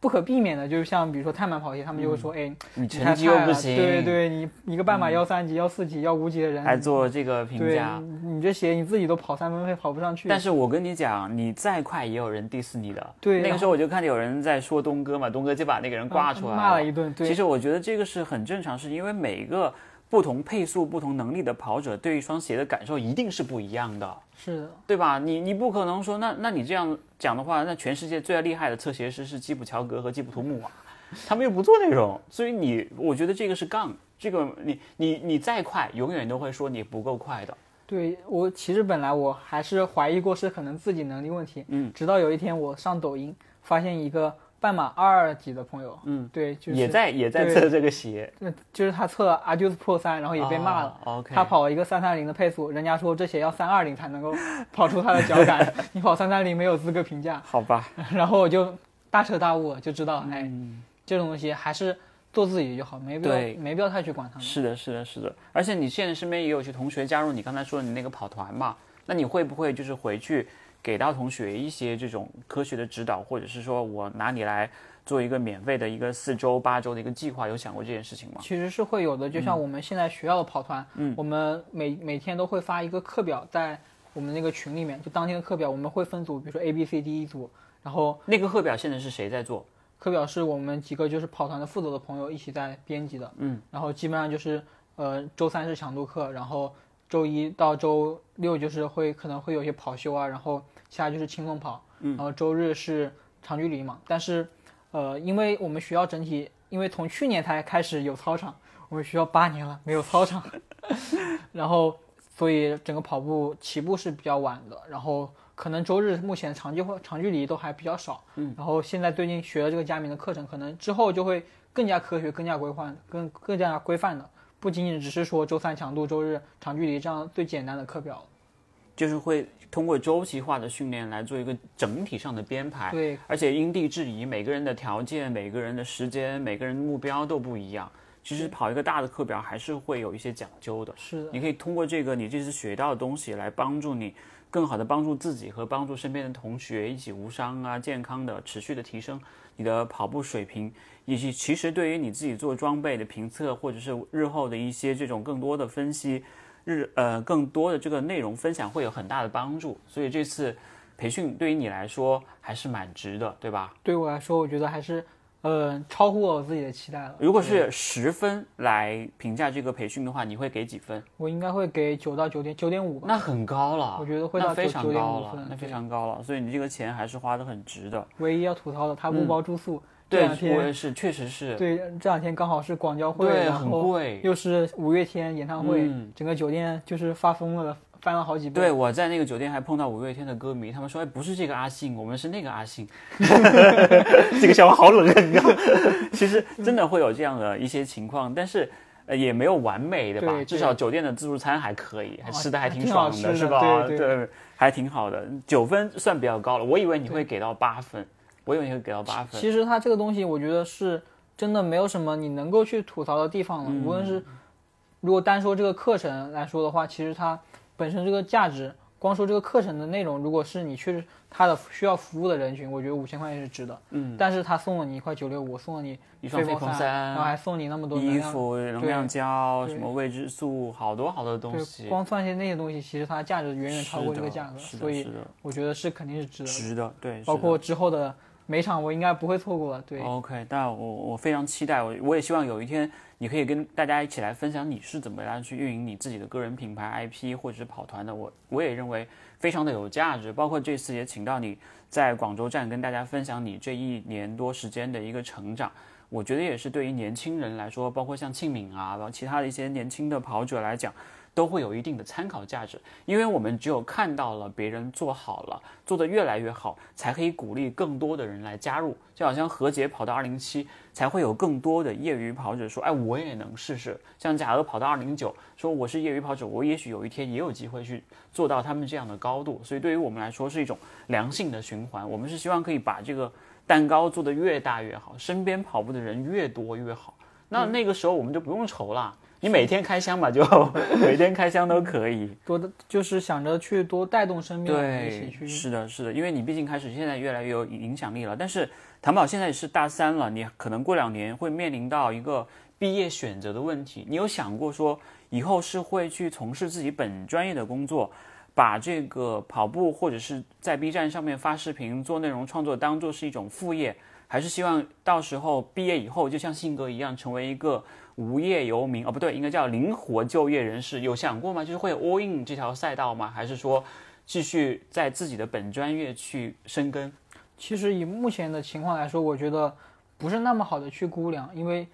不可避免的，就是像比如说碳板跑鞋，他们就会说，哎，嗯你你成绩又不行，嗯对对，你一个半马幺三级、幺四级、幺五级的人，还做这个评价。你这鞋你自己都跑三分配跑不上去，但是我跟你讲，你再快也有人 diss 你的。那对那个时候我就看见有人在说东哥嘛，东哥就把那个人挂出来骂了一顿，对，其实我觉得这个是很正常，是因为每个不同配速、不同能力的跑者对一双鞋的感受一定是不一样的，是的，对吧？你你不可能说，那那你这样讲的话，那全世界最厉害的侧写师是基普乔格和基普图姆啊，他们又不做内容，所以你我觉得这个是杠，这个你你你再快，永远都会说你不够快的。对我其实本来我还是怀疑过是可能自己能力问题，嗯，直到有一天我上抖音发现一个半马二级的朋友，嗯，对，就是也在也在测这个鞋，那就是他测了 Adios Pro 三，然后也被骂了。他跑了一个三三零的配速，人家说这鞋要三二零才能够 跑出他的脚感，你跑三三零没有资格评价。好吧，然后我就大彻大悟，就知道，哎，嗯，这种东西还是做自己就好，没必要没必要太去管他们。是的，是的，是的。而且你现在身边也有些同学加入你刚才说的你那个跑团嘛，那你会不会就是回去给到同学一些这种科学的指导，或者是说我拿你来做一个免费的一个四周八周的一个计划？有想过这件事情吗？其实是会有的，就像我们现在学校的跑团，嗯我们每每天都会发一个课表在我们那个群里面，就当天的课表，我们会分组，比如说 A、B、C、D 一组，然后那个课表现在是谁在做？课表是我们几个就是跑团的负责的朋友一起在编辑的，嗯，然后基本上就是呃周三是强度课，然后周一到周六就是会可能会有一些跑休啊，然后其他就是轻松跑，嗯，然后周日是长距离嘛，但是呃因为我们学校整体因为从去年才开始有操场，我们学校八年了没有操场，然后所以整个跑步起步是比较晚的，然后可能周日目前长距或长距离都还比较少，嗯，然后现在最近学了这个佳明的课程，可能之后就会更加科学、更加规范、更更加规范的，不仅仅只是说周三强度、周日长距离这样最简单的课表。就是会通过周期化的训练来做一个整体上的编排，对，而且因地制宜，每个人的条件、每个人的时间、每个人的目标都不一样。其实跑一个大的课表还是会有一些讲究的。是的，你可以通过这个你这次学到的东西来帮助你，更好的帮助自己和帮助身边的同学一起无伤啊、健康的持续的提升你的跑步水平，以及其实对于你自己做装备的评测或者是日后的一些这种更多的分析，日呃更多的这个内容分享会有很大的帮助。所以这次培训对于你来说还是蛮值的，对吧？对我来说，我觉得还是呃超乎我自己的期待了。如果是十分来评价这个培训的话，你会给几分？我应该会给九到九点九点五吧。那很高了，我觉得会到非常高了，那非常高了，所以你这个钱还是花的很值的。唯一要吐槽的，它不包住宿。这对，我也是，确实是，对，这两天刚好是广交会，对，很然后贵。又是五月天演唱会，嗯整个酒店就是发疯了，翻了好几倍。对，我在那个酒店还碰到五月天的歌迷，他们说：“哎，不是这个阿信，我们是那个阿信。” 这个笑话好冷啊，你知道吗？其实真的会有这样的一些情况，但是呃也没有完美的吧，至少酒店的自助餐还可以，吃的还还挺爽的是吧？对对还挺好的，九分算比较高了。我以为你会给到八分，我以为会给到八分。其实它这个东西，我觉得是真的没有什么你能够去吐槽的地方了。嗯无论是如果单说这个课程来说的话，其实它本身这个价值，光说这个课程的内容，如果是你去它的需要服务的人群，我觉得五千块钱是值的。嗯，但是他送了你一块九六五，送了你一双飞风鹏三然后还送你那么多衣服、能量胶、什么未知数，好多好多东对，西。光算些那些东西，其实它的价值远远超过这个价格，所以我觉得是肯定是值得。值的，对，包括之后的每场，我应该不会错过。对，OK，但我我非常期待，我我也希望有一天你可以跟大家一起来分享你是怎么样去运营你自己的个人品牌 IP 或者是跑团的。我我也认为非常的有价值，包括这次也请到你在广州站跟大家分享你这一年多时间的一个成长。我觉得也是对于年轻人来说，包括像庆敏啊，包括其他的一些年轻的跑者来讲，都会有一定的参考价值，因为我们只有看到了别人做好了，做得越来越好，才可以鼓励更多的人来加入。就好像何洁跑到二零七，才会有更多的业余跑者说，哎，我也能试试。像贾娥跑到二零九，说我是业余跑者，我也许有一天也有机会去做到他们这样的高度。所以对于我们来说是一种良性的循环，我们是希望可以把这个蛋糕做得越大越好，身边跑步的人越多越好。那那个时候我们就不用愁了。你每天开箱嘛，就 每天开箱都可以。多的就是想着去多带动身边的人一起，去。是的，是的，因为你毕竟开始现在越来越有影响力了。但是谭宝现在也是大三了，你可能过两年会面临到一个毕业选择的问题。你有想过说以后是会去从事自己本专业的工作，把这个跑步或者是在 B 站上面发视频做内容创作当做是一种副业，还是希望到时候毕业以后就像信哥一样成为一个无业游民？哦，不对，应该叫灵活就业人士。有想过吗？就是会 all in 这条赛道吗？还是说？继续在自己的本专业去深耕。其实以目前的情况来说，我觉得不是那么好的去估量，因为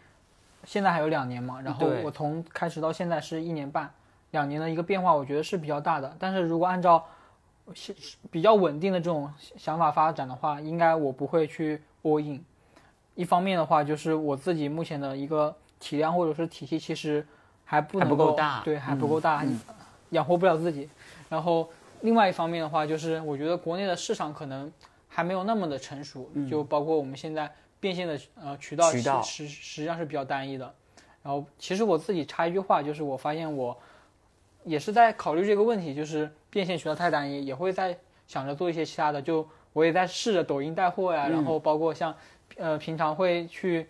现在还有两年嘛，然后我从开始到现在是一年半，两年的一个变化，我觉得是比较大的。但是如果按照是比较稳定的这种想法发展的话，应该我不会去 all in，一方面的话，就是我自己目前的一个体量或者是体系，其实还不能够大对，还不够大，养活不了自己。然后另外一方面的话，就是我觉得国内的市场可能还没有那么的成熟，就包括我们现在变现的呃渠道渠道实实实际上是比较单一的。然后其实我自己插一句话，就是我发现我也是在考虑这个问题，就是变现渠道太单一，也会在想着做一些其他的。就我也在试着抖音带货呀，然后包括像呃平常会去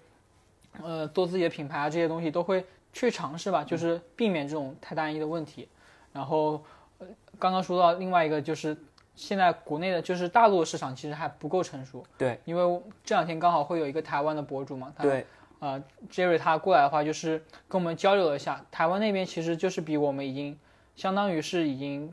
呃做自己的品牌啊这些东西都会去尝试吧，就是避免这种太单一的问题。然后呃刚刚说到另外一个就是现在国内的就是大陆的市场其实还不够成熟，对，因为这两天刚好会有一个台湾的博主嘛，他对，呃，Jerry 他过来的话，就是跟我们交流了一下，台湾那边其实就是比我们已经相当于是已经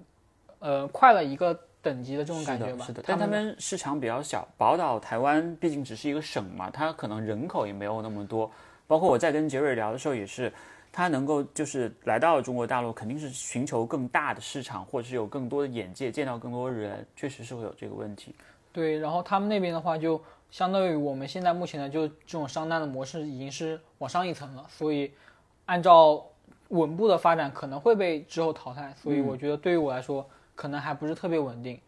呃快了一个等级的这种感觉吧。的，是的，但他们们市场比较小，宝岛台湾毕竟只是一个省嘛，它可能人口也没有那么多。包括我在跟杰瑞聊的时候也是，他能够就是来到中国大陆，肯定是寻求更大的市场，或者是有更多的眼界，见到更多人，确实是会有这个问题。对，然后他们那边的话，就相当于我们现在目前的就这种商单的模式已经是往上一层了，所以按照稳步的发展，可能会被之后淘汰。所以我觉得对于我来说，可能还不是特别稳定，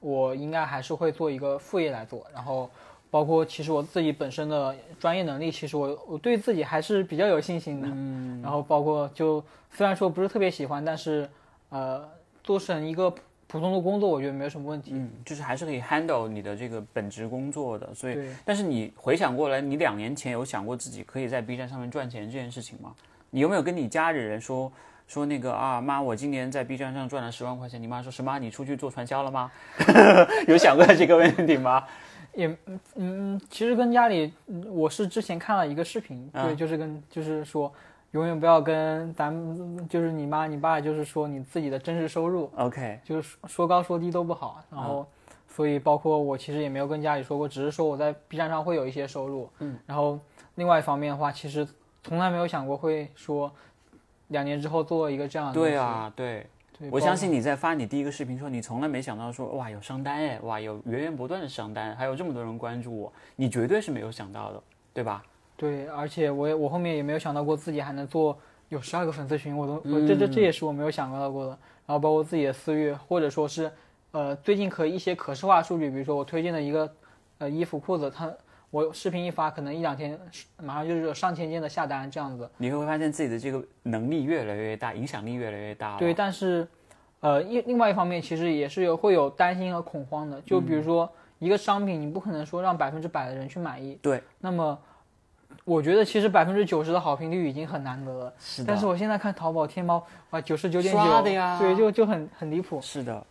我应该还是会做一个副业来做，然后。包括其实我自己本身的专业能力，其实我我对自己还是比较有信心的。嗯。然后包括就虽然说不是特别喜欢，但是呃，做成一个普普通的工作，我觉得没有什么问题。嗯，就是还是可以 handle 你的这个本职工作的。所以，但是你回想过来，你两年前有想过自己可以在 B 站上面赚钱这件事情吗？你有没有跟你家里人说说那个啊妈，我今年在 B 站上赚了十万块钱？你妈说什么？你出去做传销了吗？有想过这个问题吗？也嗯嗯，其实跟家里，嗯我是之前看了一个视频，啊对，就是跟就是说，永远不要跟咱们就是你妈你爸，就是说你自己的真实收入，OK，就是说说高说低都不好。然后，所以包括我其实也没有跟家里说过，只是说我在 B 站上会有一些收入。嗯，然后另外一方面的话，其实从来没有想过会说两年之后做一个这样的。对啊，对，对，我相信你在发你第一个视频说，你从来没想到说哇有商单哎，哇有源源不断的商单，还有这么多人关注我，你绝对是没有想到的，对吧？对，而且我也我后面也没有想到过自己还能做有十二个粉丝群，我都我这这这也是我没有想到过的。然后包括自己的私域，或者说是呃最近可一些可视化数据，比如说我推荐的一个呃衣服裤子，它我视频一发，可能一两天马上就是有上千件的下单这样子。你会发现自己的这个能力越来越大，影响力越来越大。对，但是呃一另外一方面其实也是有会有担心和恐慌的，就比如说一个商品，你不可能说让百分之百的人去满意。对，那么。我觉得其实百分之九十的好评率已经很难得了，是的，但是我现在看淘宝、天猫，啊，九十九点刷九的呀对，就就很很离谱。是的，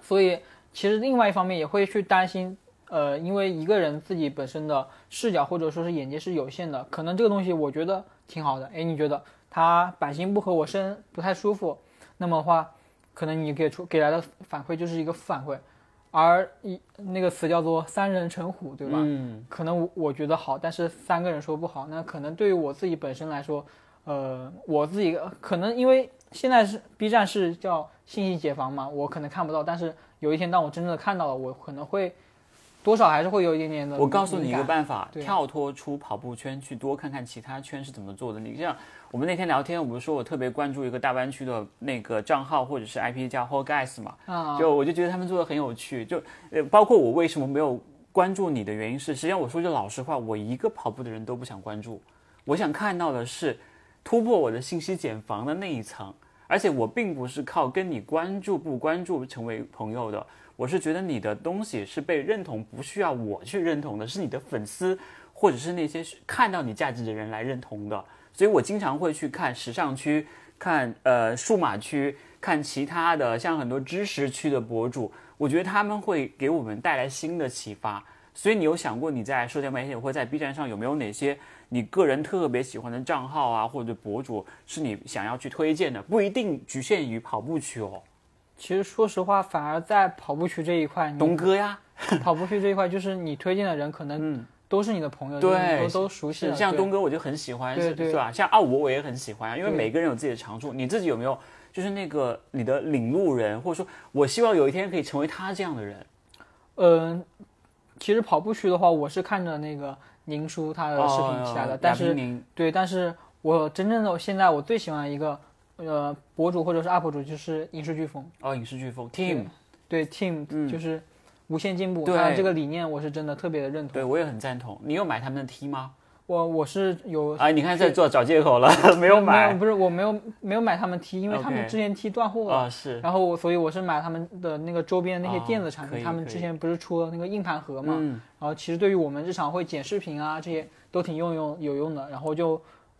所以其实另外一方面也会去担心，呃，因为一个人自己本身的视角或者说是眼界是有限的，可能这个东西我觉得挺好的，哎，你觉得它版型不合我身，不太舒服，那么的话，可能你给出给来的反馈就是一个负反馈，而一那个词叫做三人成虎，对吧？嗯，可能我我觉得好，但是三个人说不好，那可能对于我自己本身来说，呃，我自己可能因为现在是 B 站是叫信息解放嘛，我可能看不到，但是有一天当我真正的看到了，我可能会多少还是会有一点点的。我告诉你一个办法，跳脱出跑步圈，去多看看其他圈是怎么做的。你像我们那天聊天，我不是说我特别关注一个大湾区的那个账号或者是 IP 叫 Whole Guys 嘛，啊，就我就觉得他们做的很有趣，就呃，包括我为什么没有关注你的原因是，实际上我说句老实话，我一个跑步的人都不想关注，我想看到的是突破我的信息茧房的那一层，而且我并不是靠跟你关注不关注成为朋友的，我是觉得你的东西是被认同，不需要我去认同的，是你的粉丝或者是那些看到你价值的人来认同的，所以我经常会去看时尚区，看呃数码区，看其他的像很多知识区的博主，我觉得他们会给我们带来新的启发。所以你有想过你在社交媒体或在 B 站上有没有哪些你个人特别喜欢的账号啊或者博主是你想要去推荐的？不一定局限于跑步区哦。其实说实话，反而在跑步区这一块，东哥呀，跑步区这一块，就是你推荐的人可能都是你的朋友，对就是都都熟悉像东哥我就很喜欢，对对是是吧？像奥五我也很喜欢啊，因为每个人有自己的长处。你自己有没有就是那个你的领路人，或者说我希望有一天可以成为他这样的人？嗯，其实跑步区的话，我是看着那个宁叔他的视频起来的，哦但是对，但是我真正的现在我最喜欢一个呃博主或者是 UP 主就是影视飓风，哦，影视飓风 Team，对 Team 就是无限进步，对他这个理念我是真的特别的认同。对我也很赞同。你有买他们的 T 吗？我我是有啊，你看在做找借口了，没有没买有不是我没有没有买他们 T，因为他们之前 T 断货了。啊，是然后我，所以我是买他们的那个周边的那些哦电子产品，他们之前不是出了那个硬盘盒嘛，嗯然后其实对于我们日常会剪视频啊这些都挺用用有用的，然后就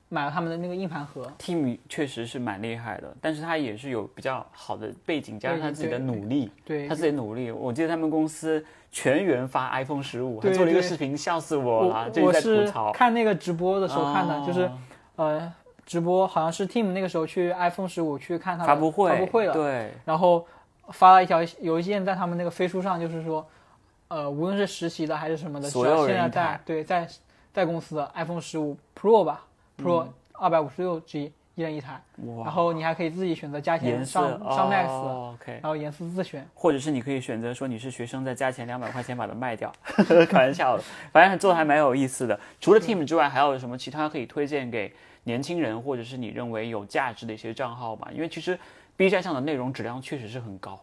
买了他们的那个硬盘盒。Team 确实是蛮厉害的，但是他也是有比较好的背景，加上他自己的努力，对他，自己的努力。我记得他们公司全员发 iPhone 十五，还做了一个视频，笑死我了，我这在我是吐槽。看那个直播的时候看的，哦。就是呃直播好像是 Team 那个时候去 iPhone 十五去看他的发布会，发布会了，对，然后发了一条邮件在他们那个飞书上，就是说，呃，无论是实习的还是什么的，所有只要现在在对在在公司的 iPhone 十五 Pro 吧，Pro 二百五十六 G 一人一台，然后你还可以自己选择加钱上上 Max，、然后颜色自选。或者是你可以选择说你是学生，再加钱两百块钱把它卖掉，开玩笑的，反正做的还蛮有意思的。除了 Team 之外，还有什么其他可以推荐给年轻人，或者是你认为有价值的一些账号吗？因为其实 B 站上的内容质量确实是很高，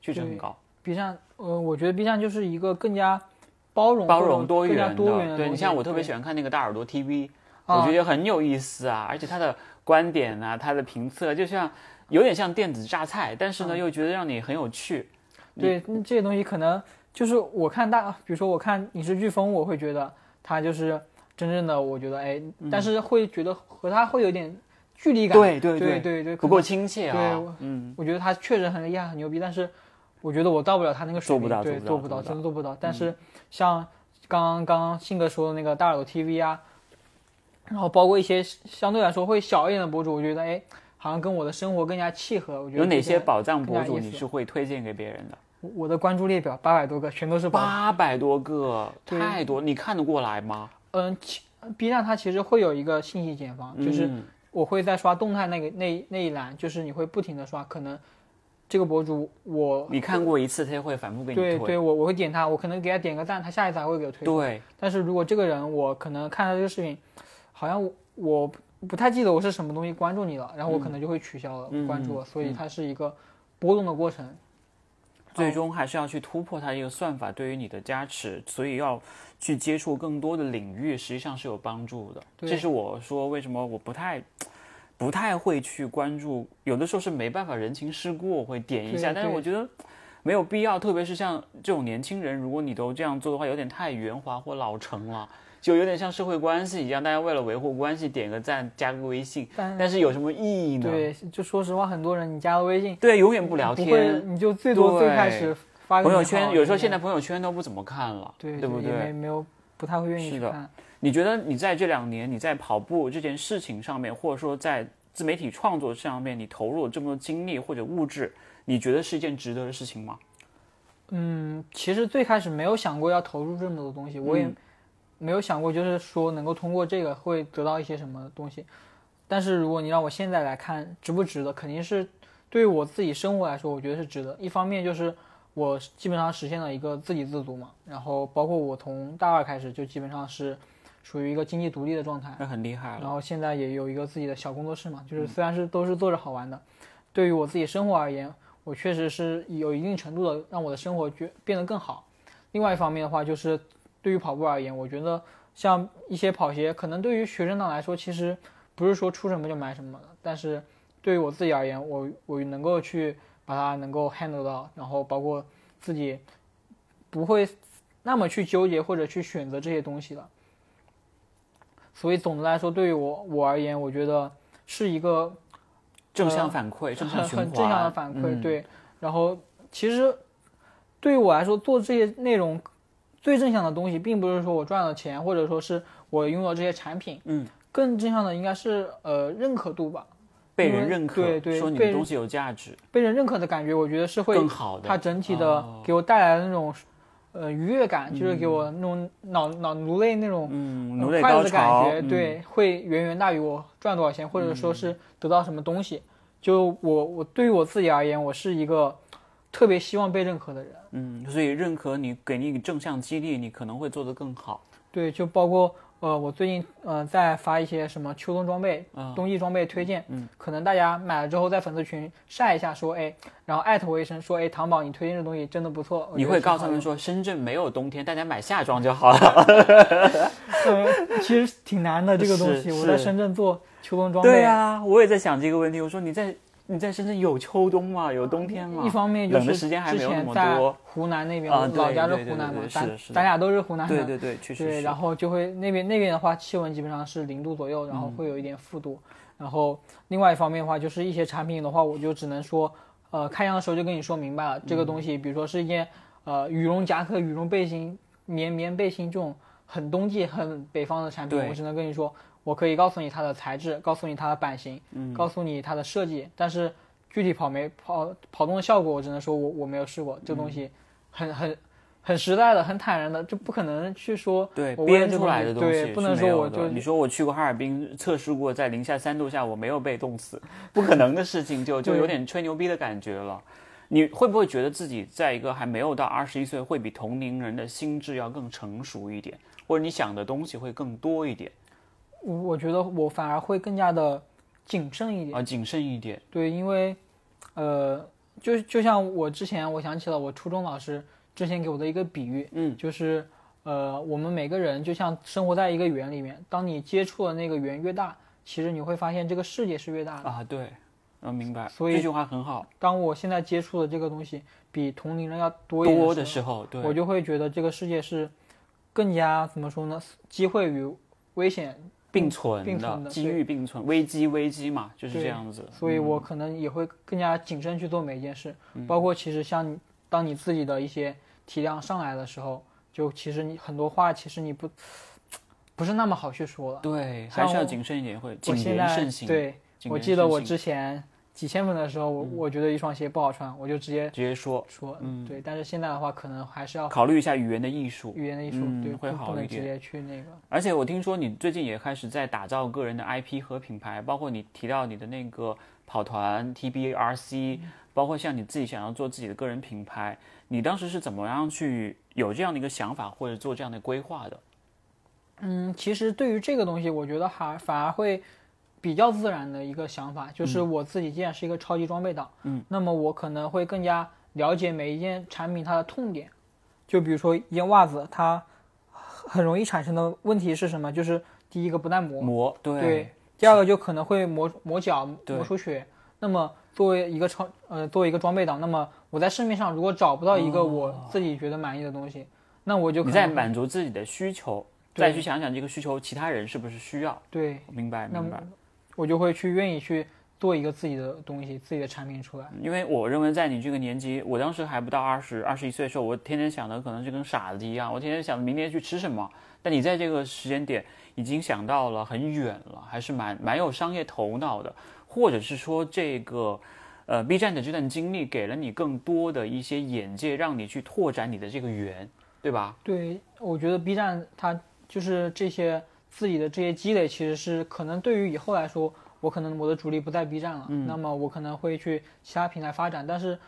确实很高，B 站，呃，我觉得 B 站就是一个更加包容、包容多元的对你像我特别喜欢看那个大耳朵 TV，啊我觉得很有意思啊，而且他的观点啊，他的评测就像有点像电子榨菜，但是呢嗯又觉得让你很有趣。对，嗯这些东西可能就是我看大，比如说我看影视飓风，我会觉得它就是真正的，我觉得哎，但是会觉得和它会有点距离感。对对对对对对，不够亲切对嗯，我觉得他确实很厉害、很牛逼，但是我觉得我到不了他那个水平，做不到对，做不到真的做不到。但是像刚刚刚刚信哥说的那个大耳朵 TV 啊，然后包括一些相对来说会小一点的博主，我觉得哎，好像跟我的生活更加契合。我觉得有哪些些宝藏博主你是会推荐给别人的？我我的关注列表八百多个，全都是宝。八百多个，太多，你看得过来吗？嗯，B 站它其实会有一个信息茧房，就是嗯我会在刷动态那个那那一栏，就是你会不停的刷，可能这个博主我你看过一次，他就会反复给你推。对对我我会点他，我可能给他点个赞，他下一次还会给我推。对但是如果这个人我可能看他这个视频，好像我我不太记得我是什么东西关注你了，然后我可能就会取消了、嗯关注了，所以它是一个波动的过程。最终还是要去突破它一个算法对于你的加持，所以要去接触更多的领域，实际上是有帮助的。这是我说为什么我不太。不太会去关注，有的时候是没办法人情世故，我会点一下，但是我觉得没有必要，特别是像这种年轻人，如果你都这样做的话，有点太圆滑或老成了，就有点像社会关系一样，大家为了维护关系点个赞，加个微信，但但是有什么意义呢？对，就说实话，很多人你加个微信对，永远不聊，天，你就最多最开始发个朋友圈有时候现在朋友圈都不怎么看了，对对不对？没有不太会愿意是的去看。你觉得你在这两年你在跑步这件事情上面，或者说在自媒体创作上面，你投入了这么多精力或者物质，你觉得是一件值得的事情吗？嗯，其实最开始没有想过要投入这么多东西，我也嗯没有想过就是说能够通过这个会得到一些什么东西。但是如果你让我现在来看值不值得，肯定是对于我自己生活来说，我觉得是值得。一方面就是我基本上实现了一个自给自足嘛，然后包括我从大二开始就基本上是属于一个经济独立的状态，那很厉害了。然后现在也有一个自己的小工作室嘛，就是虽然是都是做着好玩的，对于我自己生活而言，我确实是有一定程度的让我的生活觉变得更好。另外一方面的话，就是对于跑步而言，我觉得像一些跑鞋，可能对于学生党来说，其实不是说出什么就买什么的，但是对于我自己而言，我我能够去把它能够 handle 到，然后包括自己不会那么去纠结或者去选择这些东西了。所以总的来说，对于我我而言，我觉得是一个正向反馈，正向很正向的反馈，嗯。对。然后其实对于我来说，做这些内容最正向的东西，并不是说我赚了钱，或者说是我拥有这些产品，嗯，更正向的应该是呃认可度吧，被人认可，对对说你的东西有价值，被人认可的感觉，我觉得是会更好的。它整体的哦。给我带来的那种呃愉悦感，就是给我那种脑脑颅内那种嗯，呃快乐的，感觉，嗯。对，会远远大于我赚多少钱，或者说是得到什么东西。就我我对于我自己而言，我是一个特别希望被认可的人。嗯，所以认可你，给你正向激励，你可能会做得更好。对，就包括呃，我最近呃在发一些什么秋冬装备、嗯冬季装备推荐，嗯，可能大家买了之后在粉丝群晒一下，说哎，然后艾特我一声说哎，糖宝你推荐这东西真的不错，你会告诉他们说深圳没有冬天，大家买夏装就好了。嗯，其实挺难的这个东西。我在深圳做秋冬装备，对啊，我也在想这个问题。我说你在你在深圳有秋冬吗？有冬天吗？一方面就冷的是时间还没有那么之前在多。湖南那边，啊我老家是湖南嘛咱是是咱俩都是湖南的，对对对，确实对，然后就会那边那边的话，气温基本上是零度左右，然后会有一点负度。然后另外一方面的话，就是一些产品的话，我就只能说，呃，开箱的时候就跟你说明白了，这个东西，比如说是一件呃羽绒夹克、羽绒背心、棉棉背心这种很冬季、很北方的产品，我只能跟你说，我可以告诉你它的材质，告诉你它的版型，告诉你它的设计，但是具体跑没跑跑动的效果，我只能说我我没有试过，这东西很很。很实在的，很坦然的，就不可能去说对编出来的东西对，不能说我就。你说我去过哈尔滨测试过，在零下三度下我没有被冻死，不可能的事情就就有点吹牛逼的感觉了。你会不会觉得自己在一个还没有到二十一岁，会比同龄人的心智要更成熟一点，或者你想的东西会更多一点我我觉得我反而会更加的谨慎一点。啊，谨慎一点？对，因为，呃，就就像我之前，我想起了我初中老师之前给我的一个比喻，嗯，就是，呃，我们每个人就像生活在一个圆里面，当你接触的那个圆越大，其实你会发现这个世界是越大的。啊，对，嗯，明白。所以这句话很好，当我现在接触的这个东西比同龄人要多的时时候，对，我就会觉得这个世界是更加怎么说呢？机会与危险并存并存的机遇并存，危机危机嘛，就是这样子。所以我可能也会更加谨慎去做每一件事，嗯包括其实像，当你自己的一些体量上来的时候，就其实你很多话其实你不不是那么好去说了。对，还是要谨慎一点，会我谨言慎行。对，我记得我之前几千粉的时候，我我觉得一双鞋不好穿，我就直接直接说，说，嗯对。但是现在的话，可能还是要考虑一下语言的艺术。语言的艺术，嗯对，会好一点接去那个。而且我听说你最近也开始在打造个人的 IP 和品牌，包括你提到你的那个跑团 TBRC，包括像你自己想要做自己的个人品牌，你当时是怎么样去有这样的一个想法或者做这样的规划的？嗯，其实对于这个东西，我觉得还反而会比较自然的一个想法，就是我自己既然是一个超级装备党，嗯，那么我可能会更加了解每一件产品它的痛点。就比如说一件袜子，它很容易产生的问题是什么？就是第一个不耐磨，磨，对，对，第二个就可能会磨磨脚、磨出血。那么作为一个超呃作为一个装备党，那么我在市面上如果找不到一个我自己觉得满意的东西，那我就可你在满足自己的需求，再去想想这个需求其他人是不是需要。对明白，明白。我就会去愿意去做一个自己的东西，自己的产品出来。因为我认为在你这个年纪，我当时还不到二十二十一岁的时候，我天天想的可能就跟傻子一样，我天天想着明天去吃什么。但你在这个时间点已经想到了很远了，还是蛮蛮有商业头脑的，或者是说这个，呃，B 站的这段经历给了你更多的一些眼界，让你去拓展你的这个圆，对吧？对，我觉得 B 站它就是这些自己的这些积累，其实是可能对于以后来说，我可能我的主力不在 B 站了，那么我可能会去其他平台发展，但是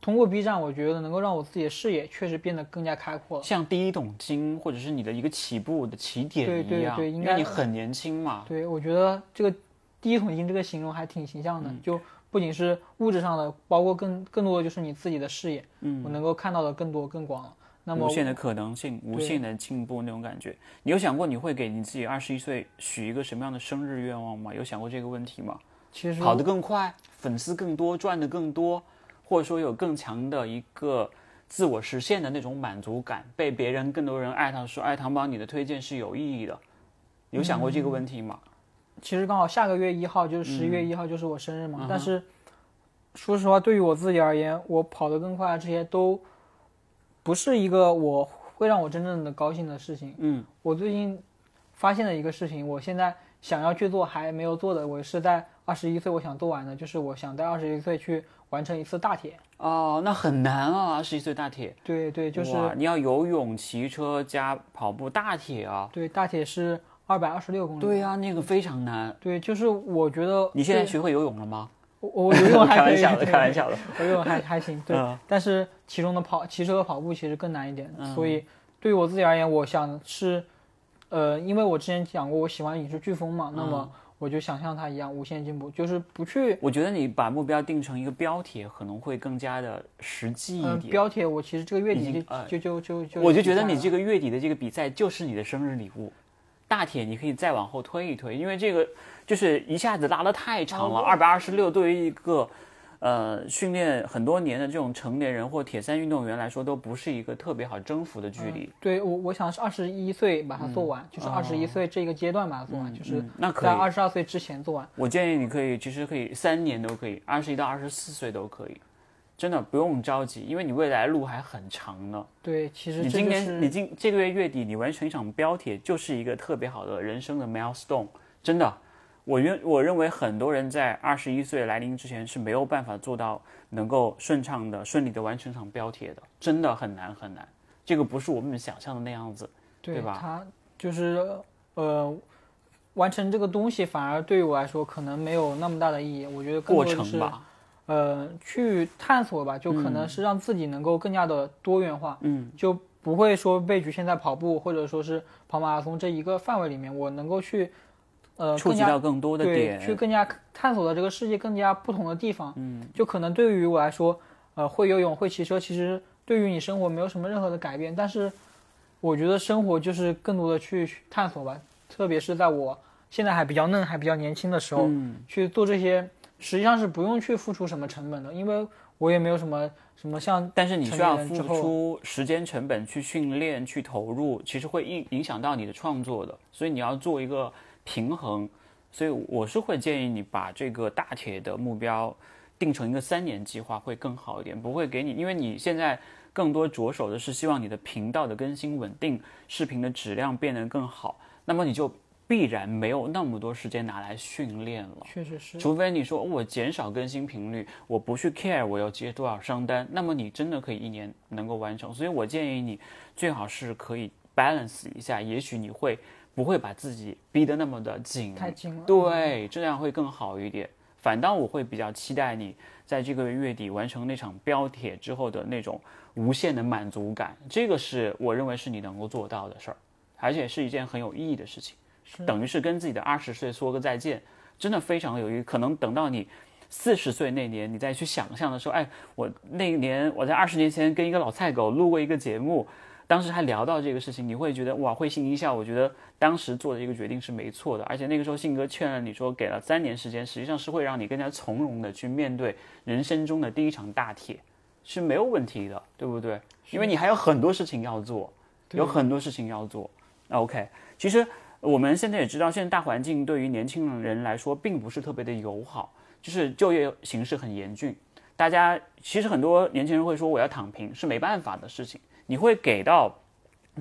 通过 B 站，我觉得能够让我自己的视野确实变得更加开阔了。像第一桶金，或者是你的一个起步的起点对对一样，因为对应该你很年轻嘛。对，我觉得这个第一桶金这个形容还挺形象的，就不仅是物质上的，包括更更多的就是你自己的视野，嗯，我能够看到的更多更广了。那么无限的可能性，无限的进步那种感觉。你有想过你会给你自己二十一岁许一个什么样的生日愿望吗？有想过这个问题吗？其实跑得更快，粉丝更多，赚得更多，或者说有更强的一个自我实现的那种满足感，被别人更多人艾特说，哎，糖宝你的推荐是有意义的。有想过这个问题吗？其实刚好下个月一号就是十一月一号就是我生日嘛，但是说实话，对于我自己而言，我跑得更快，这些都不是一个我会让我真正的高兴的事情。嗯，我最近发现了一个事情，我现在想要去做还没有做的，我是在二十一岁我想做完的，就是我想在二十一岁去完成一次大铁。哦，那很难啊，二十一岁大铁，对对，就是你要游泳、骑车加跑步大铁啊。对大铁是二百二十六公里。对呀、那个非常难。对，就是我觉得你现在学会游泳了吗？我我游泳还可以，开玩笑的，对开玩笑的。我游泳还还行，对，嗯。但是其中的跑骑车和跑步其实更难一点，所以对于我自己而言，我想是呃，因为我之前讲过我喜欢影视飓风嘛，那么我就想像他一样无限进步，就是不去我觉得你把目标定成一个标题，可能会更加的实际一呃点。标题，我其实这个月底就呃就就就就我就觉得你这个月底的这个比赛就是你的生日礼物，大铁你可以再往后推一推，因为这个就是一下子拉得太长了。二百二十六对于一个呃训练很多年的这种成年人或铁三运动员来说，都不是一个特别好征服的距离。对我我想是二十一岁把它做完，就是二十一岁这个阶段把它做完，就是嗯那可以在二十二岁之前做完。我建议你可以，其实可以三年都可以，二十一到二十四岁都可以，真的不用着急，因为你未来路还很长呢。对，其实你今年、你今这个月月底你完成一场标铁，就是一个特别好的人生的 milestone，真的。我认我认为很多人在二十一岁来临之前是没有办法做到能够顺畅的、顺利的完成场标铁的，真的很难很难。这个不是我们想象的那样子。对对吧他就是呃，完成这个东西反而对于我来说可能没有那么大的意义。我觉得更过多的是程吧，呃去探索吧，就可能是让自己能够更加的多元化，嗯，就不会说被局限在跑步或者说是跑马拉松这一个范围里面，我能够去呃触及到更多的点，去更加探索到这个世界更加不同的地方。嗯，就可能对于我来说，呃，会游泳、会骑车，其实对于你生活没有什么任何的改变。但是，我觉得生活就是更多的去探索吧，特别是在我现在还比较嫩、还比较年轻的时候，嗯去做这些，实际上是不用去付出什么成本的，因为我也没有什么什么像但是你需要付出时间成本去训练、去投入，其实会影影响到你的创作的，所以你要做一个平衡。所以我是会建议你把这个大铁的目标定成一个三年计划会更好一点，不会给你，因为你现在更多着手的是希望你的频道的更新稳定，视频的质量变得更好，那么你就必然没有那么多时间拿来训练了。确实是除非你说我减少更新频率，我不去 care 我要接多少商单，那么你真的可以一年能够完成。所以我建议你最好是可以 balance 一下，也许你会不会把自己逼得那么的紧，太紧了。对，这样会更好一点。反倒我会比较期待你在这个月底完成那场标铁之后的那种无限的满足感，这个是我认为是你能够做到的事儿，而且是一件很有意义的事情。等于是跟自己的二十岁说个再见，真的非常有意义。可能等到你四十岁那年，你再去想象的时候，哎，我那一年我在二十年前跟一个老菜狗录过一个节目，当时还聊到这个事情，你会觉得哇，会心一笑。我觉得当时做的一个决定是没错的，而且那个时候信哥劝了你说，给了三年时间，实际上是会让你更加从容的去面对人生中的第一场大铁，是没有问题的，对不对？因为你还有很多事情要做，有很多事情要做。OK，其实我们现在也知道，现在大环境对于年轻人来说并不是特别的友好，就是就业形势很严峻。大家其实很多年轻人会说我要躺平，是没办法的事情。你会给到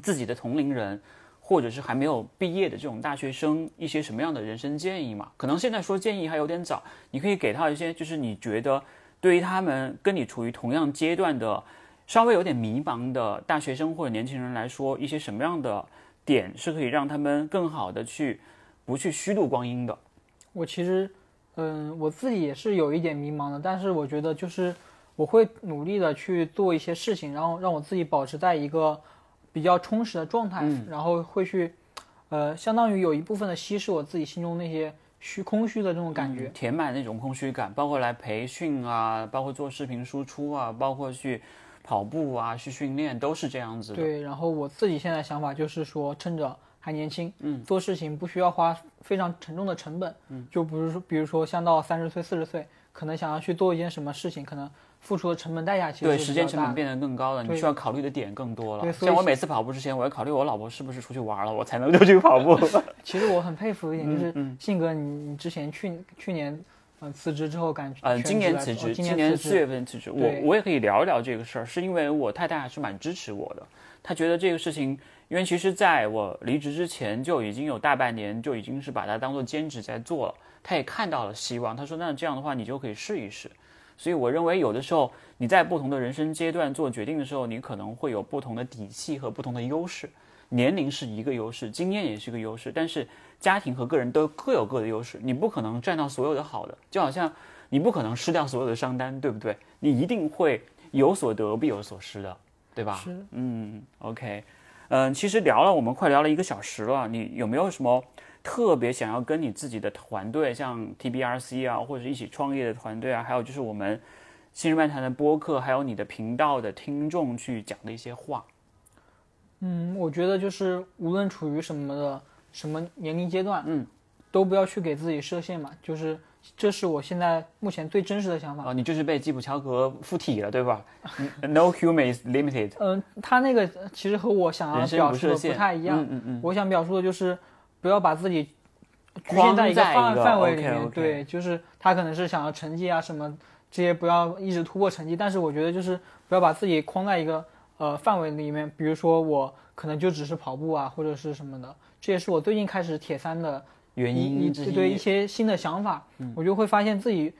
自己的同龄人，或者是还没有毕业的这种大学生一些什么样的人生建议吗？可能现在说建议还有点早，你可以给到一些，就是你觉得对于他们跟你处于同样阶段的、稍微有点迷茫的大学生或者年轻人来说，一些什么样的点是可以让他们更好的去不去虚度光阴的？我其实，嗯，我自己也是有一点迷茫的，但是我觉得就是我会努力的去做一些事情，然后让我自己保持在一个比较充实的状态，然后会去，呃，相当于有一部分的稀释我自己心中那些虚空虚的这种感觉。填满那种空虚感，包括来培训啊，包括做视频输出啊，包括去跑步啊，去训练，都是这样子的。对，然后我自己现在想法就是说，趁着还年轻，嗯，做事情不需要花非常沉重的成本，嗯，就不是说，比如说像到三十岁、四十岁，可能想要去做一件什么事情，可能付出的成本代价其实对，时间成本变得更高了，你需要考虑的点更多了。像我每次跑步之前，我要考虑我老婆是不是出去玩了，我才能就去跑步。其实我很佩服一点，就是嗯信哥，你你之前去去年嗯辞职之后感觉嗯，今年辞职，今年四月份辞职。我我也可以聊一聊这个事儿，是因为我太太还是蛮支持我的。她觉得这个事情，因为其实在我离职之前就已经有大半年就已经是把它当做兼职在做了。她也看到了希望，她说那这样的话你就可以试一试。所以我认为有的时候你在不同的人生阶段做决定的时候，你可能会有不同的底气和不同的优势。年龄是一个优势，经验也是一个优势，但是家庭和个人都各有各的优势，你不可能占到所有的好的，就好像你不可能失掉所有的商单，对不对？你一定会有所得必有所失的，对吧？是嗯，OK，嗯，其实聊了我们快聊了一个小时了，你有没有什么特别想要跟你自己的团队，像 TBRC 啊，或者一起创业的团队啊，还有就是我们新日漫谈的播客，还有你的频道的听众去讲的一些话？嗯，我觉得就是无论处于什么的什么年龄阶段，嗯，都不要去给自己设限嘛，就是这是我现在目前最真实的想法。啊，你就是被基普乔格附体了，对吧？No human is limited。嗯，他那个其实和我想要表述的不太一样。嗯嗯嗯我想表述的就是不要把自己局限在一个范范围里面。对，就是他可能是想要成绩啊什么这些，不要一直突破成绩。但是我觉得就是不要把自己框在一个呃范围里面，比如说我可能就只是跑步啊，或者是什么的。这也是我最近开始铁三的原因之一对一些新的想法，我就会发现自己，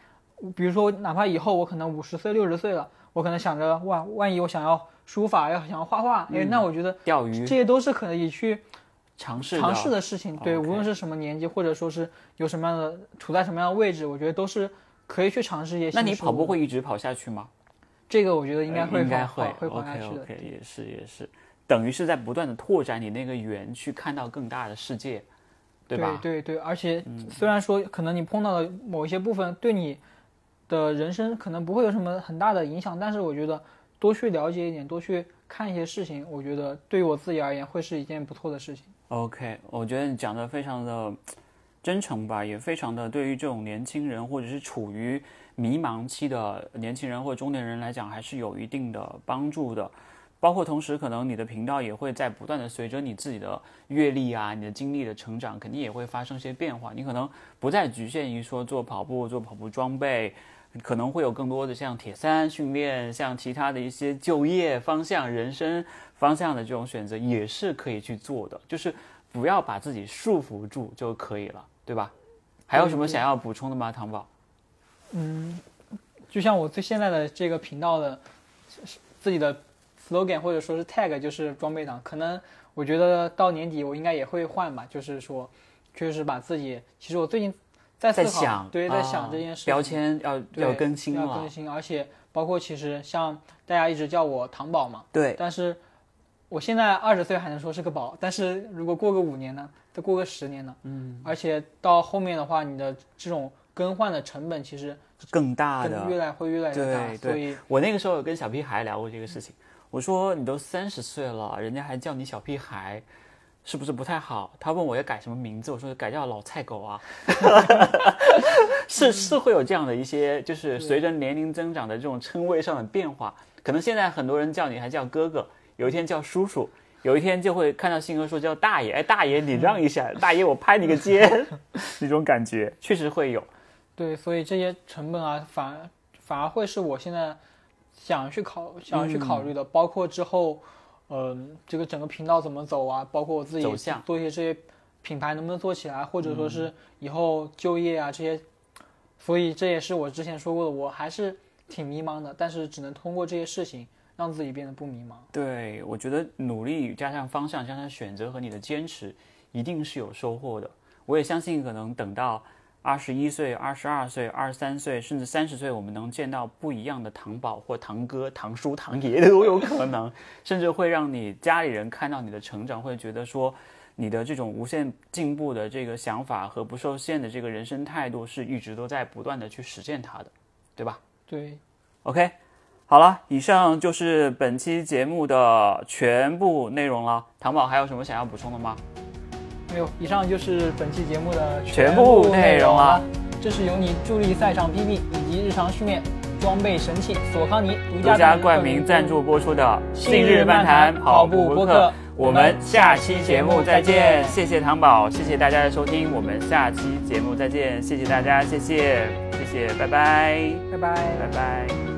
比如说哪怕以后我可能五十岁、六十岁了，我可能想着哇，万一我想要书法，要想要画画，哎，那我觉得钓鱼这些都是可以去尝试尝试的事情。对，无论是什么年纪，或者说是有什么样的处在什么样的位置，我觉得都是可以去尝试一些。那你跑步？会一直跑下去吗？这个我觉得应该会应该会会跑下去的。OK，也是也是，等于是在不断的拓展你那个圆，去看到更大的世界，对吧？对对对而且虽然说可能你碰到的某一些部分对你的人生可能不会有什么很大的影响，但是我觉得多去了解一点，多去看一些事情，我觉得对于我自己而言会是一件不错的事情。OK，我觉得你讲的非常的真诚吧，也非常的对于这种年轻人或者是处于迷茫期的年轻人或中年人来讲，还是有一定的帮助的。包括同时，可能你的频道也会在不断的随着你自己的阅历啊、你的经历的成长，肯定也会发生一些变化。你可能不再局限于说做跑步、做跑步装备，可能会有更多的像铁三训练，像其他的一些就业方向、人生方向的这种选择，也是可以去做的。就是不要把自己束缚住就可以了，对吧？还有什么想要补充的吗，糖宝？嗯就像我最现在的这个频道的自己的 slogan 或者说是 tag 就是装备党，可能我觉得到年底我应该也会换吧，就是说，就是把自己，其实我最近在想，对，在啊想这件事情，标签要要更新了要更，新，而且包括其实像大家一直叫我糖宝嘛，对，但是我现在二十岁还能说是个宝，但是如果过个五年呢，再过个十年呢，嗯，而且到后面的话，你的这种更换的成本其实更大的更越来会越来越大，对所以。我那个时候有跟小屁孩聊过这个事情，我说你都三十岁了，人家还叫你小屁孩，是不是不太好？他问我要改什么名字，我说改叫老菜狗啊。是是会有这样的一些，就是随着年龄增长的这种称谓上的变化，可能现在很多人叫你还叫哥哥，有一天叫叔叔。有一天就会看到信哥说叫大爷，哎，大爷你让一下，大爷我拍你个肩，那种感觉确实会有。对，所以这些成本啊，反而反而会是我现在想去考想要去考虑的，嗯包括之后，嗯、这个整个频道怎么走啊，包括我自己走向做一些这些品牌能不能做起来，或者说嗯是以后就业啊这些，所以这也是我之前说过的，我还是挺迷茫的，但是只能通过这些事情让自己变得不迷茫。对，我觉得努力加上方向加上选择和你的坚持，一定是有收获的。我也相信，可能等到二十一岁、二十二岁、二十三岁，甚至三十岁，我们能见到不一样的糖宝或堂哥、堂叔、堂爷都有可能，甚至会让你家里人看到你的成长，会觉得说你的这种无限进步的这个想法和不受限的这个人生态度，是一直都在不断的去实践它的，对吧？对，OK，好了，以上就是本期节目的全部内容了。糖宝还有什么想要补充的吗？没有，以上就是本期节目的全部部内容了了。这是由你助力赛场 PB 以及日常训练装备神器索康尼独独家冠名名赞助播出的《信信日漫谈跑步播客跑步播客》，我们下期节目再见。谢谢糖宝，谢谢大家的收听，我们下期节目再见。谢谢大家，谢谢，谢谢，拜拜，拜拜。拜拜。